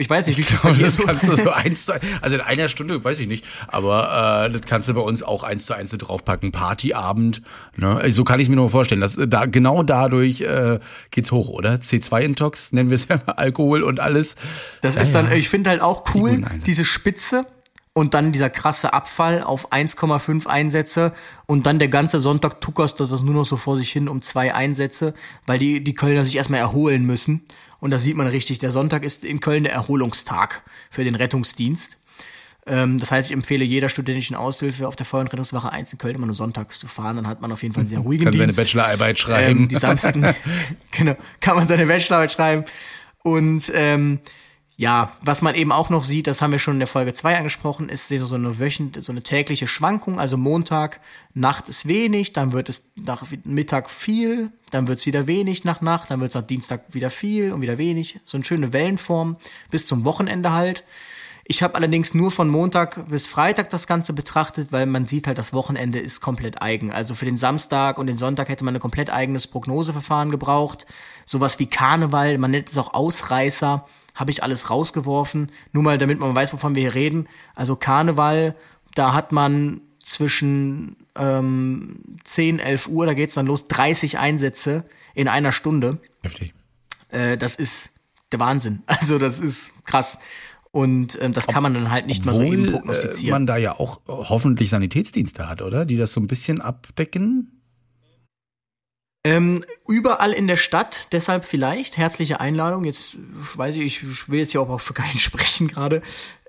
Ich weiß nicht, wie viel das so- kannst du so *laughs* eins zu also in einer Stunde, weiß ich nicht, aber äh, das kannst du bei uns auch eins zu eins so draufpacken. Partyabend, ne? Also So kann ich es mir nur vorstellen. dass da genau dadurch äh, geht's hoch, oder? C2-Intox nennen wir es ja Alkohol und alles. Das Ja, ist dann, ja. ich finde halt auch cool, Einsätze. diese Spitze und dann dieser krasse Abfall auf 1,5 Einsätze und dann der ganze Sonntag tuckerst du das nur noch so vor sich hin um zwei Einsätze, weil die, die Kölner sich erstmal erholen müssen. Und das sieht man richtig. Der Sonntag ist in Köln der Erholungstag für den Rettungsdienst. Ähm, das heißt, ich empfehle jeder studentischen Aushilfe auf der Feuer- und Rettungswache 1 in Köln immer nur sonntags zu fahren. Dann hat man auf jeden Fall einen sehr ruhigen Kann seine Dienst. Bachelorarbeit schreiben. Ähm, die Samstagen, *laughs* *laughs* genau, kann man seine Bachelorarbeit schreiben. Und ähm, ja, was man eben auch noch sieht, das haben wir schon in der Folge 2 angesprochen, ist so eine wöchent, so eine tägliche Schwankung. Also Montag, Nacht ist wenig, dann wird es nach Mittag viel, dann wird es wieder wenig nach Nacht, dann wird es nach Dienstag wieder viel und wieder wenig. So eine schöne Wellenform bis zum Wochenende halt. Ich habe allerdings nur von Montag bis Freitag das Ganze betrachtet, weil man sieht halt, das Wochenende ist komplett eigen. Also für den Samstag und den Sonntag hätte man ein komplett eigenes Prognoseverfahren gebraucht. Sowas wie Karneval, man nennt es auch Ausreißer, habe ich alles rausgeworfen. Nur mal, damit man weiß, wovon wir hier reden. Also Karneval, da hat man zwischen ähm, 10, 11 Uhr, da geht's dann los, 30 Einsätze in einer Stunde. Heftig. Äh, das ist der Wahnsinn. *laughs* Also das ist krass. Und ähm, das kann man dann halt nicht mal so eben Äh, prognostizieren. man da ja auch hoffentlich Sanitätsdienste hat, oder? Die das so ein bisschen abdecken. Ähm, überall in der Stadt, deshalb vielleicht, herzliche Einladung. Jetzt weiß ich, ich will jetzt ja auch für *laughs* keinen sprechen gerade.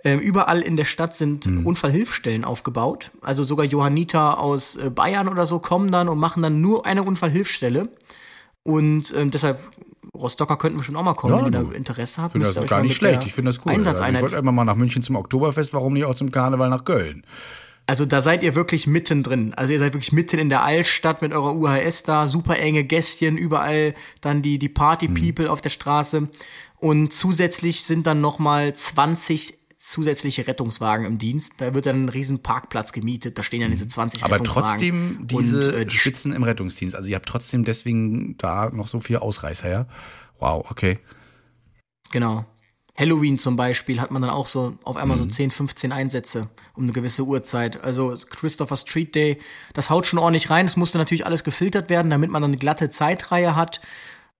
Ähm, überall in der Stadt sind Mhm. Unfallhilfstellen aufgebaut. Also sogar Johanniter aus äh, Bayern oder so kommen dann und machen dann nur eine Unfallhilfstelle. Und ähm, deshalb, Rostocker könnten wir schon auch mal kommen, Ja, wenn ihr da Interesse habt. Ich finde das gar nicht schlecht. Ich finde das cool. Also ich wollte immer mal nach München zum Oktoberfest, warum nicht auch zum Karneval nach Köln? Also da seid ihr wirklich mittendrin. Also ihr seid wirklich mitten in der Altstadt mit eurer UHS da, super enge Gästchen, überall dann die, die Party-People auf der Straße. Und zusätzlich sind dann nochmal 20 zusätzliche Rettungswagen im Dienst. Da wird dann ein riesen Parkplatz gemietet. Da stehen dann diese 20 Aber Rettungswagen. trotzdem diese Und, äh, die Spitzen im Rettungsdienst. Also ihr habt trotzdem deswegen da noch so viel Ausreißer, ja? Wow, okay. Genau. Halloween zum Beispiel hat man dann auch so auf einmal so 10, 15 Einsätze um eine gewisse Uhrzeit. Also Christopher Street Day, das haut schon ordentlich rein. Es musste natürlich alles gefiltert werden, damit man dann eine glatte Zeitreihe hat.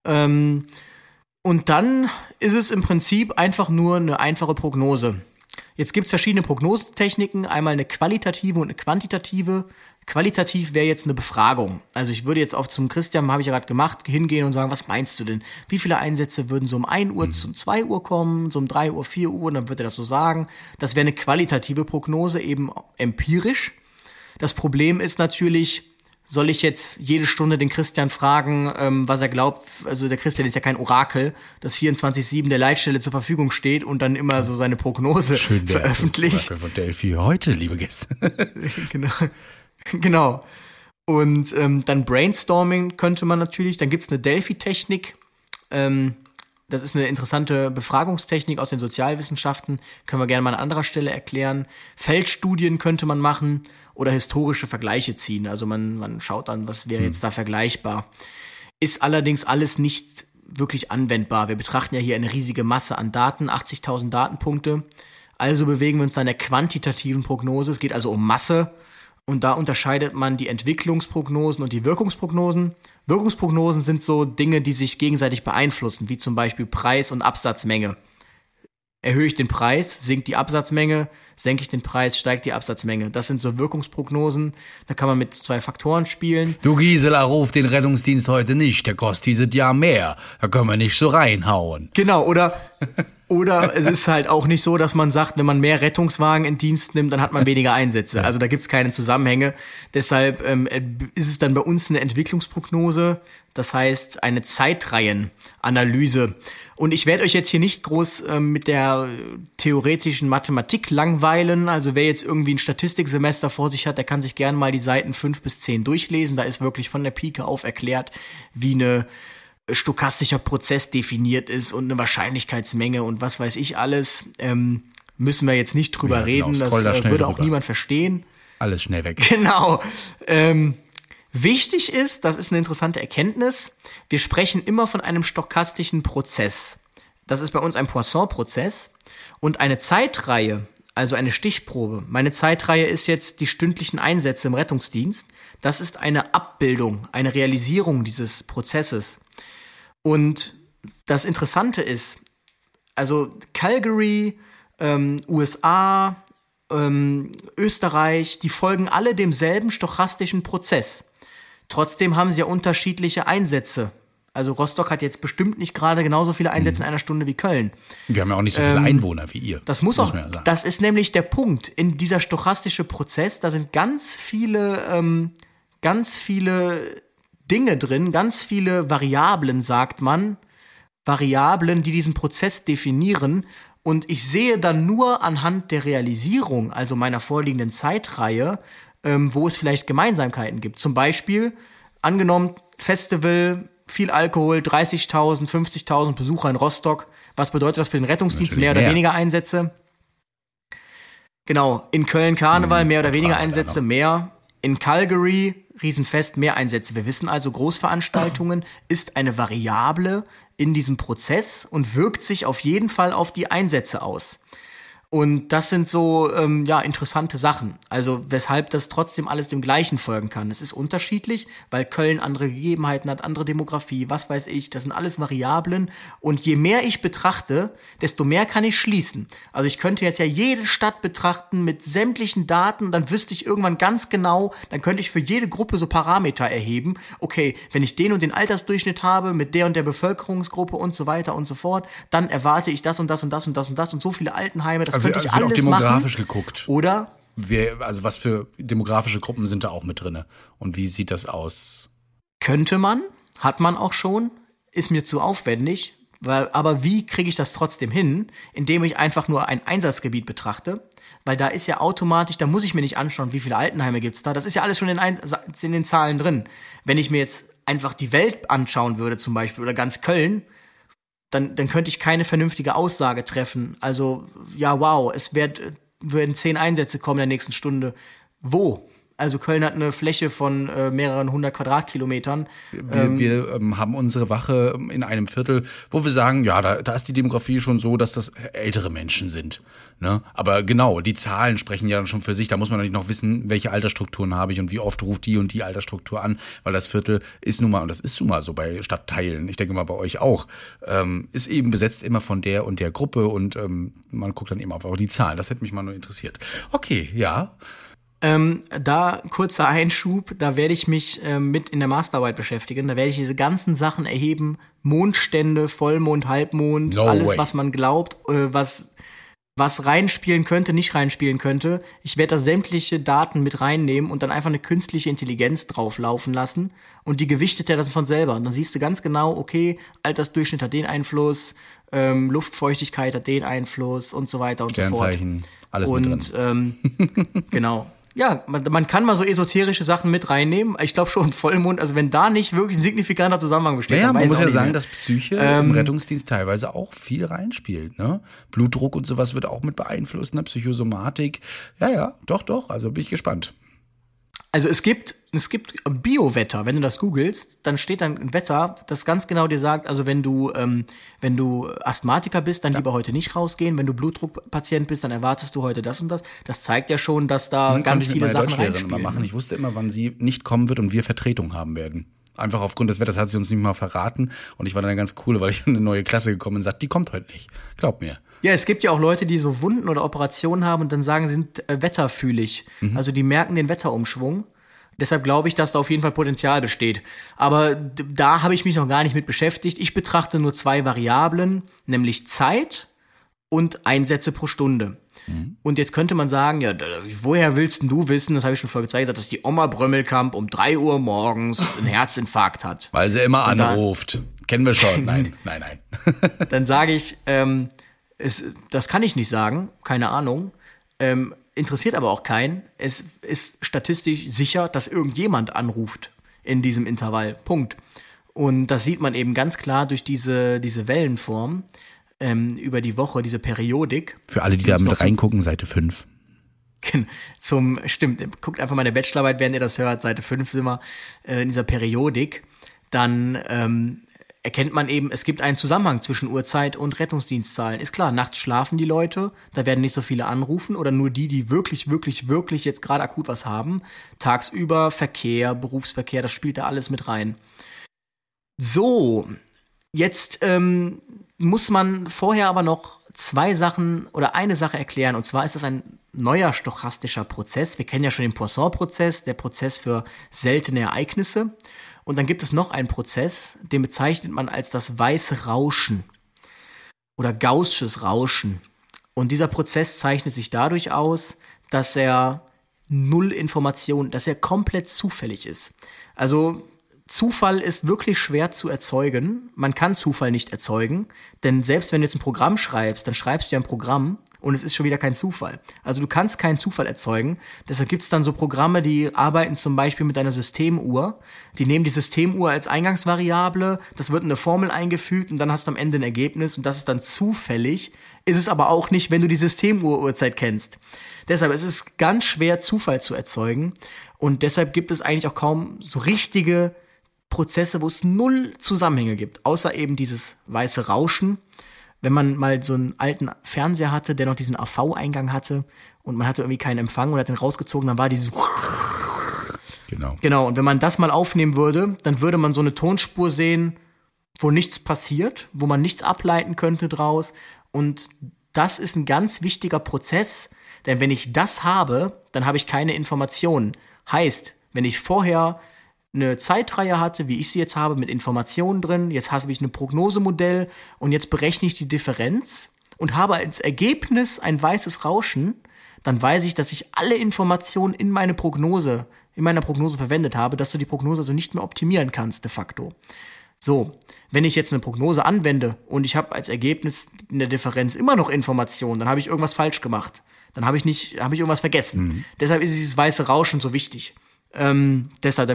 Ähm, und dann ist es im Prinzip einfach nur eine einfache Prognose. Jetzt gibt's verschiedene Prognosetechniken, einmal eine qualitative und eine quantitative. Qualitativ wäre jetzt eine Befragung. Also ich würde jetzt auf zum Christian, habe ich ja gerade gemacht, hingehen und sagen, was meinst du denn? Wie viele Einsätze würden so um 1 Uhr, um 2 Uhr kommen, so um 3 Uhr, 4 Uhr, und dann würde er das so sagen. Das wäre eine qualitative Prognose, eben empirisch. Das Problem ist natürlich, soll ich jetzt jede Stunde den Christian fragen, ähm, was er glaubt? Also der Christian ist ja kein Orakel, das 24-7 der Leitstelle zur Verfügung steht und dann immer so seine Prognose Schön veröffentlicht. Orakel Von Delphi heute, liebe Gäste. *laughs* genau. *laughs* genau. Und ähm, dann Brainstorming könnte man natürlich. Dann gibt's eine Delphi-Technik. Ähm, das ist eine interessante Befragungstechnik aus den Sozialwissenschaften. Können wir gerne mal an anderer Stelle erklären. Feldstudien könnte man machen oder historische Vergleiche ziehen. Also man, man schaut dann, was wäre jetzt da vergleichbar. Ist allerdings alles nicht wirklich anwendbar. Wir betrachten ja hier eine riesige Masse an Daten, 80.000 Datenpunkte. Also bewegen wir uns an der quantitativen Prognose. Es geht also um Masse. Und da unterscheidet man die Entwicklungsprognosen und die Wirkungsprognosen. Wirkungsprognosen sind so Dinge, die sich gegenseitig beeinflussen, wie zum Beispiel Preis und Absatzmenge. Erhöhe ich den Preis, sinkt die Absatzmenge, senke ich den Preis, steigt die Absatzmenge. Das sind so Wirkungsprognosen. Da kann man mit zwei Faktoren spielen. Du Gisela, ruf den Rettungsdienst heute nicht, der kostet dieses Jahr mehr. Da können wir nicht so reinhauen. Genau, oder, oder es ist halt auch nicht so, dass man sagt, wenn man mehr Rettungswagen in Dienst nimmt, dann hat man weniger Einsätze. Also da gibt's keine Zusammenhänge. Deshalb ähm, ist es dann bei uns eine Entwicklungsprognose, das heißt eine Zeitreihenanalyse. Und ich werde euch jetzt hier nicht groß ähm, mit der theoretischen Mathematik langweilen. Also wer jetzt irgendwie ein Statistiksemester vor sich hat, der kann sich gerne mal die Seiten fünf bis zehn durchlesen. Da ist wirklich von der Pike auf erklärt, wie eine stochastischer Prozess definiert ist und eine Wahrscheinlichkeitsmenge und was weiß ich alles. Ähm, müssen wir jetzt nicht drüber Ja, genau, reden. Das da äh, würde auch drüber. niemand verstehen. Alles schnell weg. *laughs* Genau. Ähm, wichtig ist, das ist eine interessante Erkenntnis, wir sprechen immer von einem stochastischen Prozess. Das ist bei uns ein Poisson-Prozess und eine Zeitreihe, also eine Stichprobe. Meine Zeitreihe ist jetzt die stündlichen Einsätze im Rettungsdienst. Das ist eine Abbildung, eine Realisierung dieses Prozesses. Und das Interessante ist, also Calgary, ähm, USA, ähm, Österreich, die folgen alle demselben stochastischen Prozess. Trotzdem haben sie ja unterschiedliche Einsätze. Also Rostock hat jetzt bestimmt nicht gerade genauso viele Einsätze in einer Stunde wie Köln. Wir haben ja auch nicht so viele Einwohner wie ihr. Ähm, Das muss auch, man ja das ist nämlich der Punkt. In dieser stochastische Prozess, da sind ganz viele, ähm, ganz viele Dinge drin, ganz viele Variablen, sagt man. Variablen, die diesen Prozess definieren. Und ich sehe dann nur anhand der Realisierung, also meiner vorliegenden Zeitreihe, ähm, wo es vielleicht Gemeinsamkeiten gibt. Zum Beispiel, angenommen, Festival, viel Alkohol, 30.000, 50.000 Besucher in Rostock. Was bedeutet das für den Rettungsdienst? Natürlich Mehr oder mehr. weniger Einsätze? Genau, in Köln Karneval mehr oder weniger Einsätze, mehr. In Calgary Riesenfest, mehr Einsätze. Wir wissen also, Großveranstaltungen *clears throat* ist eine Variable in diesem Prozess und wirkt sich auf jeden Fall auf die Einsätze aus. Und das sind so ähm, ja interessante Sachen. Also weshalb das trotzdem alles dem Gleichen folgen kann. Es ist unterschiedlich, weil Köln andere Gegebenheiten hat, andere Demografie, was weiß ich. Das sind alles Variablen. Und je mehr ich betrachte, desto mehr kann ich schließen. Also ich könnte jetzt ja jede Stadt betrachten mit sämtlichen Daten. Dann wüsste ich irgendwann ganz genau. Dann könnte ich für jede Gruppe so Parameter erheben. Okay, wenn ich den und den Altersdurchschnitt habe mit der und der Bevölkerungsgruppe und so weiter und so fort, dann erwarte ich das und das und das und das und das und so viele Altenheime. Das Also, könnte ich also wird alles auch demografisch machen. geguckt. Oder Wer, also was für demografische Gruppen sind da auch mit drinne? Und wie sieht das aus? könnte man, hat man auch schon, ist mir zu aufwendig. Weil, aber wie kriege ich das trotzdem hin, indem ich einfach nur ein Einsatzgebiet betrachte? Weil da ist ja automatisch, da muss ich mir nicht anschauen, wie viele Altenheime gibt's da. Das ist ja alles schon in, ein, in den Zahlen drin. Wenn ich mir jetzt einfach die Welt anschauen würde zum Beispiel oder ganz Köln, dann, dann könnte ich keine vernünftige Aussage treffen. Also, ja, wow, es wird, werden zehn Einsätze kommen in der nächsten Stunde. Wo? Also Köln hat eine Fläche von äh, mehreren hundert Quadratkilometern. Wir, wir ähm, haben unsere Wache ähm, in einem Viertel, wo wir sagen, ja, da, da ist die Demografie schon so, dass das ältere Menschen sind. Ne? Aber genau, die Zahlen sprechen ja dann schon für sich. Da muss man natürlich noch wissen, welche Altersstrukturen habe ich und wie oft ruft die und die Altersstruktur an, weil das Viertel ist nun mal, und das ist nun mal so bei Stadtteilen, ich denke mal bei euch auch, ähm, ist eben besetzt immer von der und der Gruppe und ähm, man guckt dann eben auf die Zahlen. Das hätte mich mal nur interessiert. Okay, ja. Ähm, da kurzer Einschub, da werde ich mich ähm, mit in der Masterarbeit beschäftigen. Da werde ich diese ganzen Sachen erheben, Mondstände, Vollmond, Halbmond, No alles, way. was man glaubt, äh, was was reinspielen könnte, nicht reinspielen könnte. Ich werde da sämtliche Daten mit reinnehmen und dann einfach eine künstliche Intelligenz drauflaufen lassen und die gewichtet ja das von selber. Und dann siehst du ganz genau, okay, Altersdurchschnitt hat den Einfluss, ähm, Luftfeuchtigkeit hat den Einfluss und so weiter und so fort. Alles mit Und ähm, *laughs* genau. Ja, man, man kann mal so esoterische Sachen mit reinnehmen. Ich glaube schon Vollmond, also wenn da nicht wirklich ein signifikanter Zusammenhang besteht. Naja, dann man muss ja sagen, mehr. dass Psyche Ähm, im Rettungsdienst teilweise auch viel reinspielt. Ne? Blutdruck und sowas wird auch mit beeinflusst, ne? Psychosomatik. Ja, ja, doch, doch. Also bin ich gespannt. Also es gibt, es gibt Biowetter. Wenn du das googelst, dann steht dann ein Wetter, das ganz genau dir sagt, also wenn du, ähm, wenn du Asthmatiker bist, dann lieber heute nicht rausgehen. Wenn du Blutdruckpatient bist, dann erwartest du heute das und das. Das zeigt ja schon, dass da Kann ganz ich mit viele Sachen reinspielen. immer machen. Ich wusste immer, wann sie nicht kommen wird und wir Vertretung haben werden. Einfach aufgrund des Wetters hat sie uns nicht mal verraten. Und ich war dann ganz cool, weil ich in eine neue Klasse gekommen bin und sagt, die kommt heute nicht. Glaub mir. Ja, es gibt ja auch Leute, die so Wunden oder Operationen haben und dann sagen, sie sind äh, wetterfühlig. Also die merken den Wetterumschwung. Deshalb glaube ich, dass da auf jeden Fall Potenzial besteht. Aber da habe ich mich noch gar nicht mit beschäftigt. Ich betrachte nur zwei Variablen, nämlich Zeit und Einsätze pro Stunde. Und jetzt könnte man sagen, ja, woher willst du wissen, das habe ich schon vorher gezeigt, dass die Oma Brömmelkamp um drei Uhr morgens einen Herzinfarkt hat. Weil sie immer anruft. Kennen wir schon. Nein, nein, nein. dann sage ich, ähm, es, das kann ich nicht sagen, keine Ahnung. Ähm, interessiert aber auch keinen. Es ist statistisch sicher, dass irgendjemand anruft in diesem Intervall. Punkt. Und das sieht man eben ganz klar durch diese, diese Wellenform ähm, über die Woche, diese Periodik. Für alle, die da muss noch mit reingucken, Seite 5. zum, stimmt, guckt einfach meine Bachelorarbeit, während ihr das hört, Seite 5 sind wir äh, in dieser Periodik, dann ähm, erkennt man eben, es gibt einen Zusammenhang zwischen Uhrzeit und Rettungsdienstzahlen. Ist klar, nachts schlafen die Leute, da werden nicht so viele anrufen oder nur die, die wirklich, wirklich, wirklich jetzt gerade akut was haben. Tagsüber Verkehr, Berufsverkehr, das spielt da alles mit rein. So, jetzt ähm, muss man vorher aber noch zwei Sachen oder eine Sache erklären. Und zwar ist das ein neuer stochastischer Prozess. Wir kennen ja schon den Poisson-Prozess, der Prozess für seltene Ereignisse. Und dann gibt es noch einen Prozess, den bezeichnet man als das weiße Rauschen oder gaußsches Rauschen. Und dieser Prozess zeichnet sich dadurch aus, dass er null Information, dass er komplett zufällig ist. Also Zufall ist wirklich schwer zu erzeugen. Man kann Zufall nicht erzeugen, denn selbst wenn du jetzt ein Programm schreibst, dann schreibst du ja ein Programm und es ist schon wieder kein Zufall. Also du kannst keinen Zufall erzeugen. Deshalb gibt es dann so Programme, die arbeiten zum Beispiel mit einer Systemuhr. Die nehmen die Systemuhr als Eingangsvariable, das wird in eine Formel eingefügt und dann hast du am Ende ein Ergebnis und das ist dann zufällig. Ist es aber auch nicht, wenn du die Systemuhr-Uhrzeit kennst. Deshalb es ist ganz schwer, Zufall zu erzeugen und deshalb gibt es eigentlich auch kaum so richtige Prozesse, wo es null Zusammenhänge gibt, außer eben dieses weiße Rauschen wenn man mal so einen alten Fernseher hatte, der noch diesen AV-Eingang hatte und man hatte irgendwie keinen Empfang und hat den rausgezogen, dann war dieses Genau. Genau, und wenn man das mal aufnehmen würde, dann würde man so eine Tonspur sehen, wo nichts passiert, wo man nichts ableiten könnte draus. Und das ist ein ganz wichtiger Prozess, denn wenn ich das habe, dann habe ich keine Informationen. Heißt, wenn ich vorher eine Zeitreihe hatte, wie ich sie jetzt habe, mit Informationen drin. Jetzt habe ich ein Prognosemodell und jetzt berechne ich die Differenz und habe als Ergebnis ein weißes Rauschen. Dann weiß ich, dass ich alle Informationen in meine Prognose, in meiner Prognose verwendet habe, dass du die Prognose also nicht mehr optimieren kannst, de facto. So, wenn ich jetzt eine Prognose anwende und ich habe als Ergebnis in der Differenz immer noch Informationen, dann habe ich irgendwas falsch gemacht. Dann habe ich nicht, habe ich irgendwas vergessen. Mhm. Deshalb ist dieses weiße Rauschen so wichtig. Ähm, deshalb,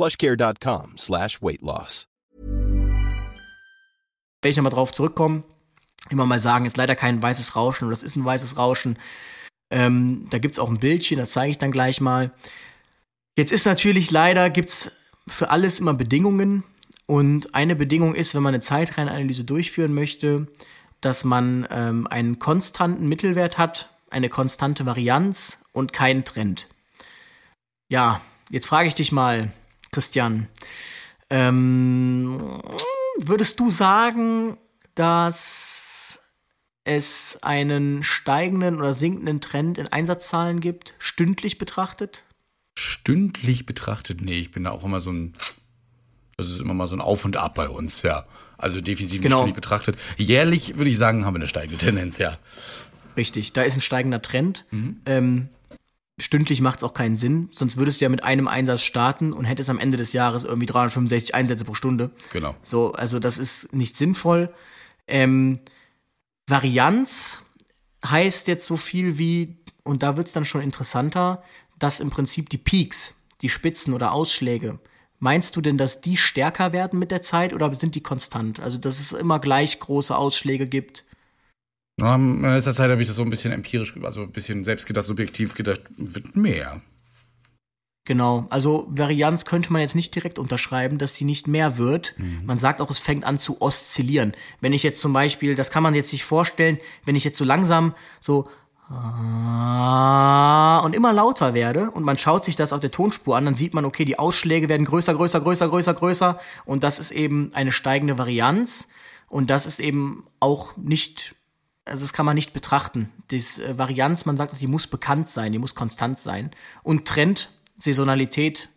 plushcare.com slash weight loss. Wenn ich nochmal drauf zurückkomme, immer mal sagen, ist leider kein weißes Rauschen oder das ist ein weißes Rauschen. Ähm, da gibt es auch ein Bildchen, das zeige ich dann gleich mal. Jetzt ist natürlich leider, gibt es für alles immer Bedingungen. Und eine Bedingung ist, wenn man eine Zeitreihenanalyse durchführen möchte, dass man ähm, einen konstanten Mittelwert hat, eine konstante Varianz und keinen Trend. Ja, jetzt frage ich dich mal, Christian, ähm, würdest du sagen, dass es einen steigenden oder sinkenden Trend in Einsatzzahlen gibt, stündlich betrachtet? Stündlich betrachtet? Nee, ich bin da auch immer so ein. Das ist immer mal so ein Auf und Ab bei uns, ja. Also definitiv genau. stündlich betrachtet. Jährlich würde ich sagen, haben wir eine steigende Tendenz, ja. Richtig, da ist ein steigender Trend. Mhm. Ähm, stündlich macht es auch keinen Sinn, sonst würdest du ja mit einem Einsatz starten und hättest am Ende des Jahres irgendwie 365 Einsätze pro Stunde. Genau. So, also das ist nicht sinnvoll. Ähm, Varianz heißt jetzt so viel wie, und da wird es dann schon interessanter, dass im Prinzip die Peaks, die Spitzen oder Ausschläge, meinst du denn, dass die stärker werden mit der Zeit oder sind die konstant? Also, dass es immer gleich große Ausschläge gibt? In letzter Zeit habe ich das so ein bisschen empirisch, also ein bisschen selbst gedacht, subjektiv gedacht, wird mehr. Genau, also Varianz könnte man jetzt nicht direkt unterschreiben, dass die nicht mehr wird. Mhm. Man sagt auch, es fängt an zu oszillieren. Wenn ich jetzt zum Beispiel, das kann man jetzt sich vorstellen, wenn ich jetzt so langsam so und immer lauter werde und man schaut sich das auf der Tonspur an, dann sieht man, okay, die Ausschläge werden größer, größer, größer, größer, größer und das ist eben eine steigende Varianz und das ist eben auch nicht also das kann man nicht betrachten. Die äh, Varianz, man sagt, die muss bekannt sein, die muss konstant sein. Und Trend, Saisonalität,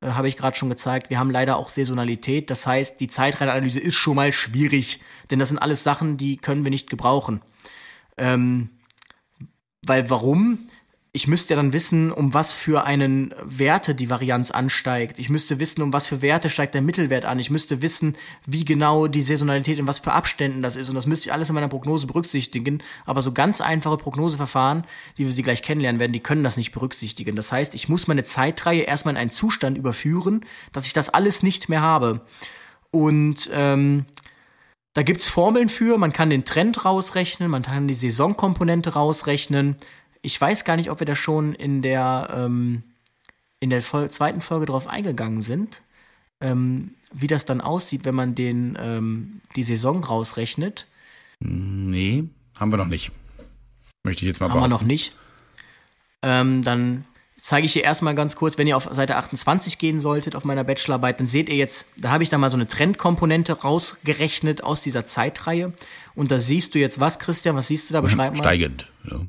äh, habe ich gerade schon gezeigt. Wir haben leider auch Saisonalität. Das heißt, die Zeitreihenanalyse ist schon mal schwierig, denn das sind alles Sachen, die können wir nicht gebrauchen. Ähm, weil warum? Ich müsste ja dann wissen, um was für einen Werte die Varianz ansteigt. Ich müsste wissen, um was für Werte steigt der Mittelwert an. Ich müsste wissen, wie genau die Saisonalität in was für Abständen das ist. Und das müsste ich alles in meiner Prognose berücksichtigen. Aber so ganz einfache Prognoseverfahren, wie wir sie gleich kennenlernen werden, die können das nicht berücksichtigen. Das heißt, ich muss meine Zeitreihe erstmal in einen Zustand überführen, dass ich das alles nicht mehr habe. Und ähm, da gibt's Formeln für, man kann den Trend rausrechnen, man kann die Saisonkomponente rausrechnen, ich weiß gar nicht, ob wir da schon in der, ähm, in der Vol zweiten Folge drauf eingegangen sind, ähm, wie das dann aussieht, wenn man den, ähm, die Saison rausrechnet. Nee, haben wir noch nicht. Möchte ich jetzt mal Haben wir noch nicht. Ähm, dann, zeige ich hier erstmal ganz kurz, wenn ihr auf Seite 28 gehen solltet auf meiner Bachelorarbeit, dann seht ihr jetzt, da habe ich da mal so eine Trendkomponente rausgerechnet aus dieser Zeitreihe. Und da siehst du jetzt was, Christian, was siehst du da? Beschreib mal. Steigend. Ja.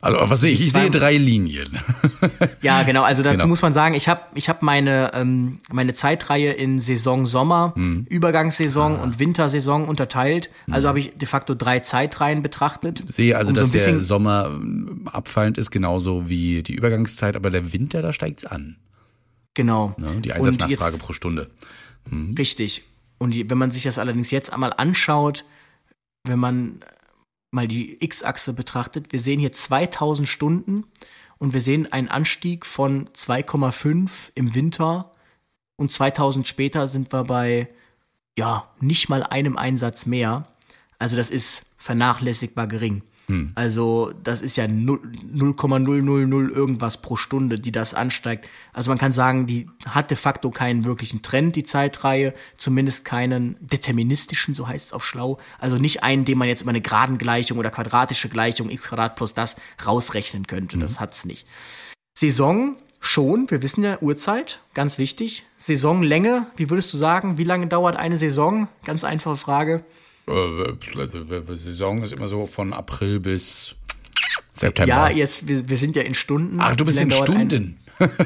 Also was sehe ich? Ich sehe drei Linien. *laughs* Ja, genau. Also dazu Genau. muss man sagen, ich habe ich hab meine, ähm, meine Zeitreihe in Saison Sommer, Mhm. Übergangssaison Ah. und Wintersaison unterteilt. Also habe ich de facto drei Zeitreihen betrachtet. sehe also, um so dass ein der Sommer ähm, abfallend ist, genauso wie die Übergangszeit, aber der Winter, da steigt's an. Genau. Ne? Die Einsatznachfrage jetzt- pro Stunde. Richtig. Und wenn man sich das allerdings jetzt einmal anschaut, wenn man mal die X-Achse betrachtet, wir sehen hier 2000 Stunden und wir sehen einen Anstieg von 2,5 im Winter und 2000 später sind wir bei, ja, nicht mal einem Einsatz mehr. Also das ist vernachlässigbar gering. Also das ist ja null- 0,000 irgendwas pro Stunde, die das ansteigt. Also man kann sagen, die hat de facto keinen wirklichen Trend, die Zeitreihe, zumindest keinen deterministischen, so heißt es auf schlau. Also nicht einen, den man jetzt über eine Gradengleichung oder quadratische Gleichung x Quadrat plus das rausrechnen könnte. Das hat's nicht. Saison schon, wir wissen ja Uhrzeit, ganz wichtig. Saisonlänge, wie würdest du sagen, wie lange dauert eine Saison? Ganz einfache Frage. Äh, also, Saison ist immer so von April bis September. Ja, jetzt, wir, wir sind ja in Stunden. Ach, du bist in dauert ein- Stunden.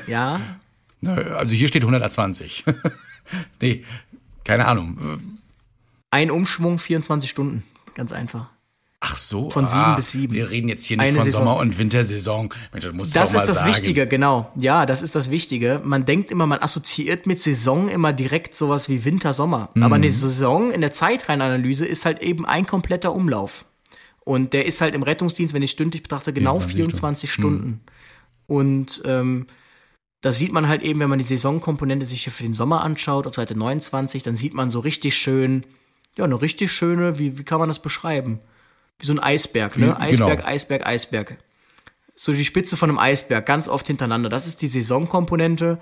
Ja, *laughs* Also hier steht 120. *laughs* nee, keine Ahnung. ein Umschwung, 24 Stunden. Ganz einfach. Ach so. Von sieben ah, bis sieben. Wir reden jetzt hier nicht Eine von Saison. Sommer- und Wintersaison. Mensch, das musst Das ist das sagen. Wichtige, genau. Ja, das ist das Wichtige. Man denkt immer, man assoziiert mit Saison immer direkt sowas wie Winter, Sommer. Mhm. Aber eine Saison in der Zeitreihenanalyse ist halt eben ein kompletter Umlauf. Und der ist halt im Rettungsdienst, wenn ich stündlich betrachte, genau 24 24 Stunden. Stunden. Und ähm, da sieht man halt eben, wenn man die Saisonkomponente sich hier für den Sommer anschaut, auf Seite 29, dann sieht man so richtig schön, ja, eine richtig schöne, wie, wie kann man das beschreiben? Wie so ein Eisberg, ne? Wie- Eisberg, genau. Eisberg, Eisberg. So die Spitze von einem Eisberg, ganz oft hintereinander. Das ist die Saisonkomponente.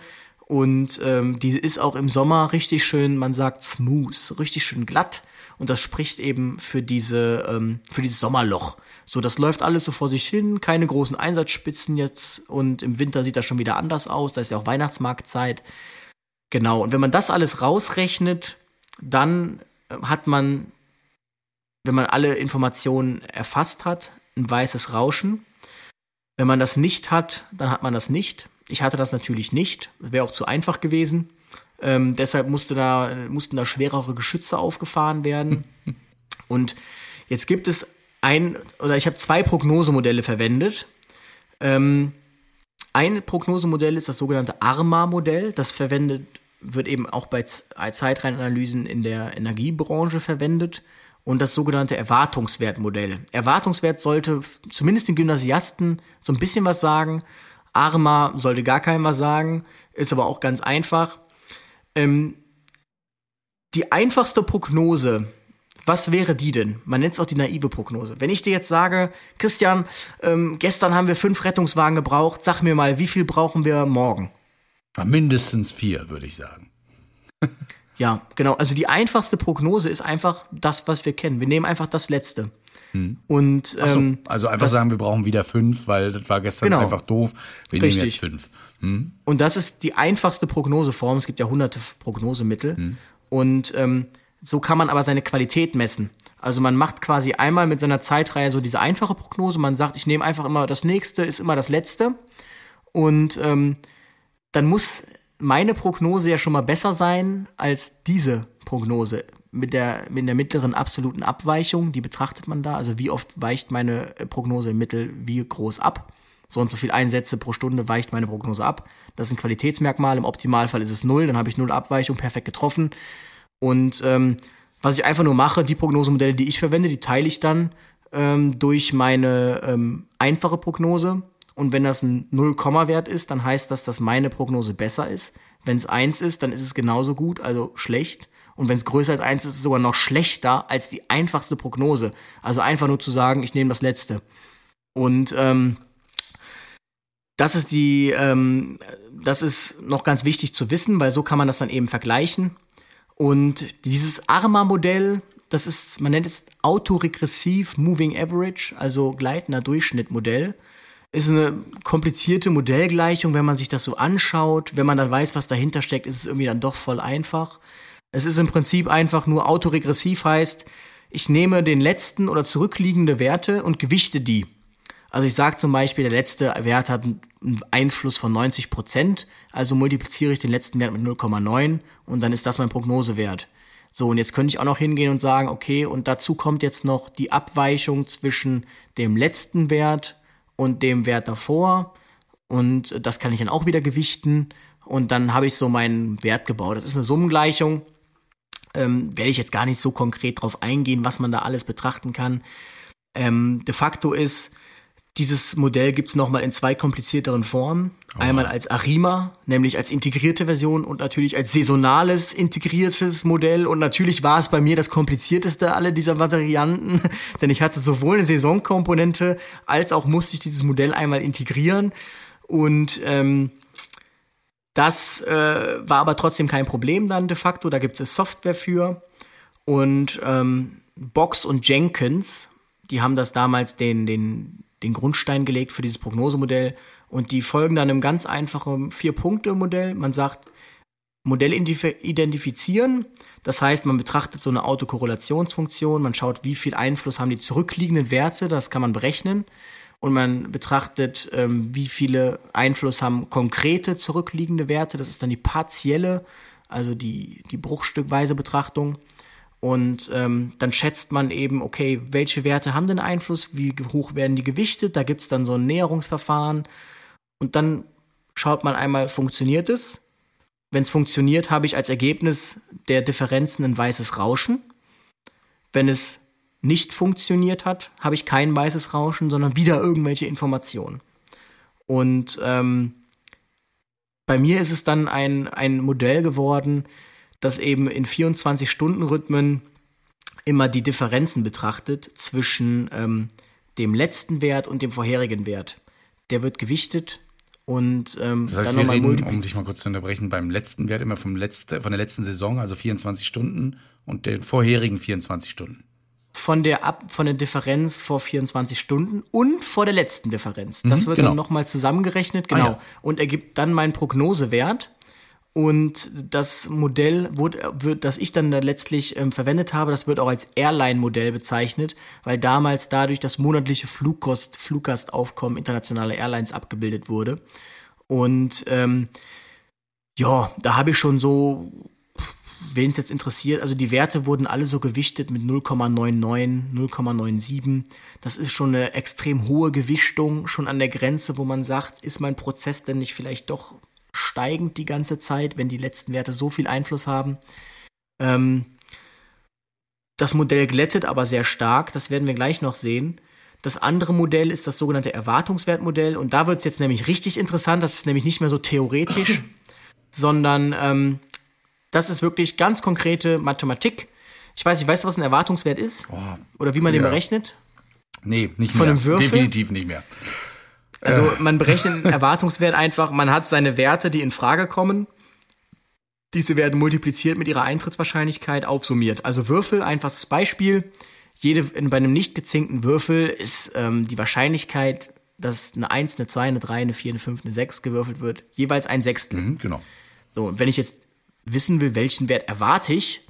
Und ähm, die ist auch im Sommer richtig schön, man sagt smooth, richtig schön glatt. Und das spricht eben für diese, ähm, für dieses Sommerloch. So, das läuft alles so vor sich hin, keine großen Einsatzspitzen jetzt. Und im Winter sieht das schon wieder anders aus. Da ist ja auch Weihnachtsmarktzeit. Genau. Und wenn man das alles rausrechnet, dann hat man, wenn man alle Informationen erfasst hat, ein weißes Rauschen. Wenn man das nicht hat, dann hat man das nicht. Ich hatte das natürlich nicht. Wäre auch zu einfach gewesen. Ähm, deshalb musste da, mussten da schwerere Geschütze aufgefahren werden. *laughs* Und jetzt gibt es ein, oder ich habe zwei Prognosemodelle verwendet. Ähm, ein Prognosemodell ist das sogenannte ARMA-Modell. Das verwendet, wird eben auch bei Z- Zeitreihenanalysen in der Energiebranche verwendet. Und das sogenannte Erwartungswertmodell. Erwartungswert sollte zumindest den Gymnasiasten so ein bisschen was sagen. ARMA sollte gar keinem was sagen, ist aber auch ganz einfach. Ähm, die einfachste Prognose, was wäre die denn? Man nennt es auch die naive Prognose. Wenn ich dir jetzt sage, Christian, ähm, gestern haben wir fünf Rettungswagen gebraucht, sag mir mal, wie viel brauchen wir morgen? Mindestens vier, würde ich sagen. *laughs* Ja, genau. Also die einfachste Prognose ist einfach das, was wir kennen. Wir nehmen einfach das Letzte. Und Ach so, ähm, also einfach das- sagen, wir brauchen wieder fünf, weil das war gestern Genau. einfach doof. Wir nehmen Richtig. jetzt fünf. Und das ist die einfachste Prognoseform. Es gibt ja hunderte Prognosemittel. Und ähm, so kann man aber seine Qualität messen. Also man macht quasi einmal mit seiner Zeitreihe so diese einfache Prognose. Man sagt, ich nehme einfach immer das nächste, ist immer das letzte. Und ähm, dann muss meine Prognose ja schon mal besser sein als diese Prognose. Mit der, mit der mittleren absoluten Abweichung, die betrachtet man da. Also wie oft weicht meine äh, Prognose im Mittel wie groß ab. So und so viel Einsätze pro Stunde weicht meine Prognose ab. Das ist ein Qualitätsmerkmal. Im Optimalfall ist es null, dann habe ich null Abweichung, perfekt getroffen. Und ähm, was ich einfach nur mache, die Prognosemodelle, die ich verwende, die teile ich dann ähm, durch meine ähm, einfache Prognose. Und wenn das ein 0-Komma-Wert ist, dann heißt das, dass meine Prognose besser ist. Wenn es 1 ist, dann ist es genauso gut, also schlecht. Und wenn es größer als 1 ist, ist es sogar noch schlechter als die einfachste Prognose. Also einfach nur zu sagen, ich nehme das letzte. Und ähm, das ist die, ähm, das ist noch ganz wichtig zu wissen, weil so kann man das dann eben vergleichen. Und dieses ARMA-Modell, das ist, man nennt es autoregressiv Moving Average, also gleitender Durchschnittmodell. Ist eine komplizierte Modellgleichung, wenn man sich das so anschaut. Wenn man dann weiß, was dahinter steckt, ist es irgendwie dann doch voll einfach. Es ist im Prinzip einfach nur autoregressiv heißt, ich nehme den letzten oder zurückliegende Werte und gewichte die. Also ich sage zum Beispiel, der letzte Wert hat einen Einfluss von 90 Prozent, also multipliziere ich den letzten Wert mit 0,9 und dann ist das mein Prognosewert. So, und jetzt könnte ich auch noch hingehen und sagen, okay, und dazu kommt jetzt noch die Abweichung zwischen dem letzten Wert und dem Wert davor. Und das kann ich dann auch wieder gewichten. Und dann habe ich so meinen Wert gebaut. Das ist eine Summengleichung. Ähm, werde ich jetzt gar nicht so konkret drauf eingehen, was man da alles betrachten kann. Ähm, de facto ist, dieses Modell gibt es nochmal in zwei komplizierteren Formen. Oh. Einmal als Arima, nämlich als integrierte Version und natürlich als saisonales integriertes Modell. Und natürlich war es bei mir das komplizierteste aller dieser Varianten, *laughs* denn ich hatte sowohl eine Saisonkomponente als auch musste ich dieses Modell einmal integrieren. Und ähm, das äh, war aber trotzdem kein Problem dann de facto. Da gibt es Software für. Und ähm, Box und Jenkins, die haben das damals den, den den Grundstein gelegt für dieses Prognosemodell. Und die folgen dann einem ganz einfachen Vier-Punkte-Modell. Man sagt, Modell identifizieren. Das heißt, man betrachtet so eine Autokorrelationsfunktion. Man schaut, wie viel Einfluss haben die zurückliegenden Werte. Das kann man berechnen. Und man betrachtet, ähm, wie viele Einfluss haben konkrete zurückliegende Werte. Das ist dann die partielle, also die, die bruchstückweise Betrachtung. Und ähm, dann schätzt man eben, okay, welche Werte haben denn Einfluss, wie hoch werden die gewichtet, da gibt's dann so ein Näherungsverfahren. Und dann schaut man einmal, funktioniert es? Wenn es funktioniert, habe ich als Ergebnis der Differenzen ein weißes Rauschen. Wenn es nicht funktioniert hat, habe ich kein weißes Rauschen, sondern wieder irgendwelche Informationen. Und ähm, bei mir ist es dann ein, ein Modell geworden, das eben in 24-Stunden-Rhythmen immer die Differenzen betrachtet zwischen ähm, dem letzten Wert und dem vorherigen Wert. Der wird gewichtet und ähm, das heißt, dann wir reden, um dich mal kurz zu unterbrechen, beim letzten Wert immer vom letzte, von der letzten Saison, also 24 Stunden und den vorherigen 24 Stunden. Von der Ab von der Differenz vor 24 Stunden und vor der letzten Differenz. Das mhm, wird genau. dann nochmal zusammengerechnet, genau, ah, ja. und ergibt dann meinen Prognosewert. Und das Modell, wird, das ich dann da letztlich ähm, verwendet habe, das wird auch als Airline-Modell bezeichnet, weil damals dadurch das monatliche Flugkost, Fluggastaufkommen internationaler Airlines abgebildet wurde. Und ähm, ja, da habe ich schon so, wen es jetzt interessiert, also die Werte wurden alle so gewichtet mit 0,99, 0,97. Das ist schon eine extrem hohe Gewichtung, schon an der Grenze, wo man sagt, ist mein Prozess denn nicht vielleicht doch steigend die ganze Zeit, wenn die letzten Werte so viel Einfluss haben. Ähm, das Modell glättet aber sehr stark, das werden wir gleich noch sehen. Das andere Modell ist das sogenannte Erwartungswertmodell und da wird es jetzt nämlich richtig interessant, das ist nämlich nicht mehr so theoretisch, *coughs* sondern ähm, das ist wirklich ganz konkrete Mathematik. Ich weiß nicht, weißt du, was ein Erwartungswert ist? Oh, Oder wie man ja. den berechnet? Nee, nicht Von mehr. Einem Würfel? Definitiv nicht mehr. Also äh. man berechnet einen Erwartungswert einfach, man hat seine Werte, die in Frage kommen. Diese werden multipliziert mit ihrer Eintrittswahrscheinlichkeit aufsummiert. Also Würfel, einfaches Beispiel. Jede, bei einem nicht gezinkten Würfel ist ähm, die Wahrscheinlichkeit, dass eine 1, eine 2, eine 3, eine 4, eine 5, eine 6 gewürfelt wird, jeweils ein Sechstel. Mhm, genau. So, und wenn ich jetzt wissen will, welchen Wert erwarte ich,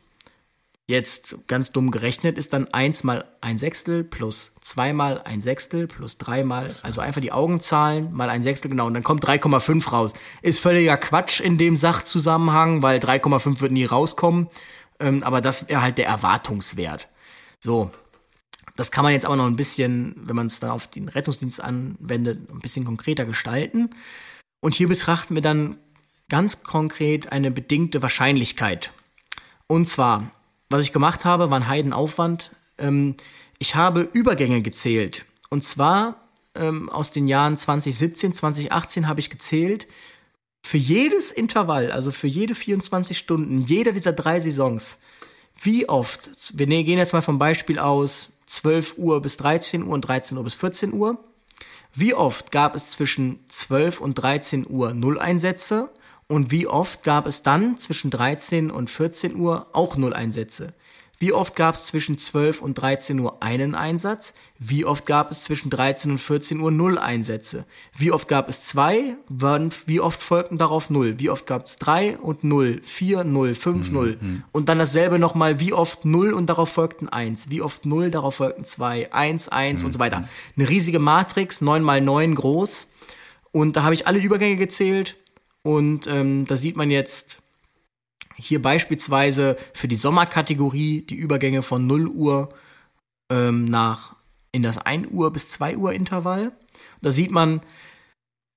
Jetzt ganz dumm gerechnet ist dann 1 mal ein Sechstel plus 2 mal ein Sechstel plus 3 mal, also einfach die Augenzahlen mal ein Sechstel, genau, und dann kommt 3,5 raus. Ist völliger Quatsch in dem Sachzusammenhang, weil 3,5 wird nie rauskommen, ähm, aber das wäre halt der Erwartungswert. So, das kann man jetzt aber noch ein bisschen, wenn man es dann auf den Rettungsdienst anwendet, ein bisschen konkreter gestalten. Und hier betrachten wir dann ganz konkret eine bedingte Wahrscheinlichkeit. Und zwar was ich gemacht habe, war ein Heidenaufwand. Ähm, ich habe Übergänge gezählt. Und zwar ähm, aus den Jahren 2017, 2018 habe ich gezählt, für jedes Intervall, also für jede 24 Stunden, jeder dieser drei Saisons, wie oft, wir ne, gehen jetzt mal vom Beispiel aus 12 Uhr bis 13 Uhr und 13 Uhr bis 14 Uhr, wie oft gab es zwischen 12 und 13 Uhr Nulleinsätze und wie oft gab es dann zwischen 13 und 14 Uhr auch Nulleinsätze? Wie oft gab es zwischen 12 und 13 Uhr einen Einsatz? Wie oft gab es zwischen 13 und 14 Uhr null Einsätze? Wie oft gab es zwei? Wie oft folgten darauf null? Wie oft gab es drei und null? Vier, null, fünf, null. Und dann dasselbe nochmal, wie oft null und darauf folgten eins? Wie oft null, darauf folgten zwei? Eins, eins und so weiter. Eine riesige Matrix, neun mal neun groß. Und da habe ich alle Übergänge gezählt. Und ähm, da sieht man jetzt hier beispielsweise für die Sommerkategorie die Übergänge von 0 Uhr ähm, nach in das 1 Uhr bis 2 Uhr Intervall. Da sieht man,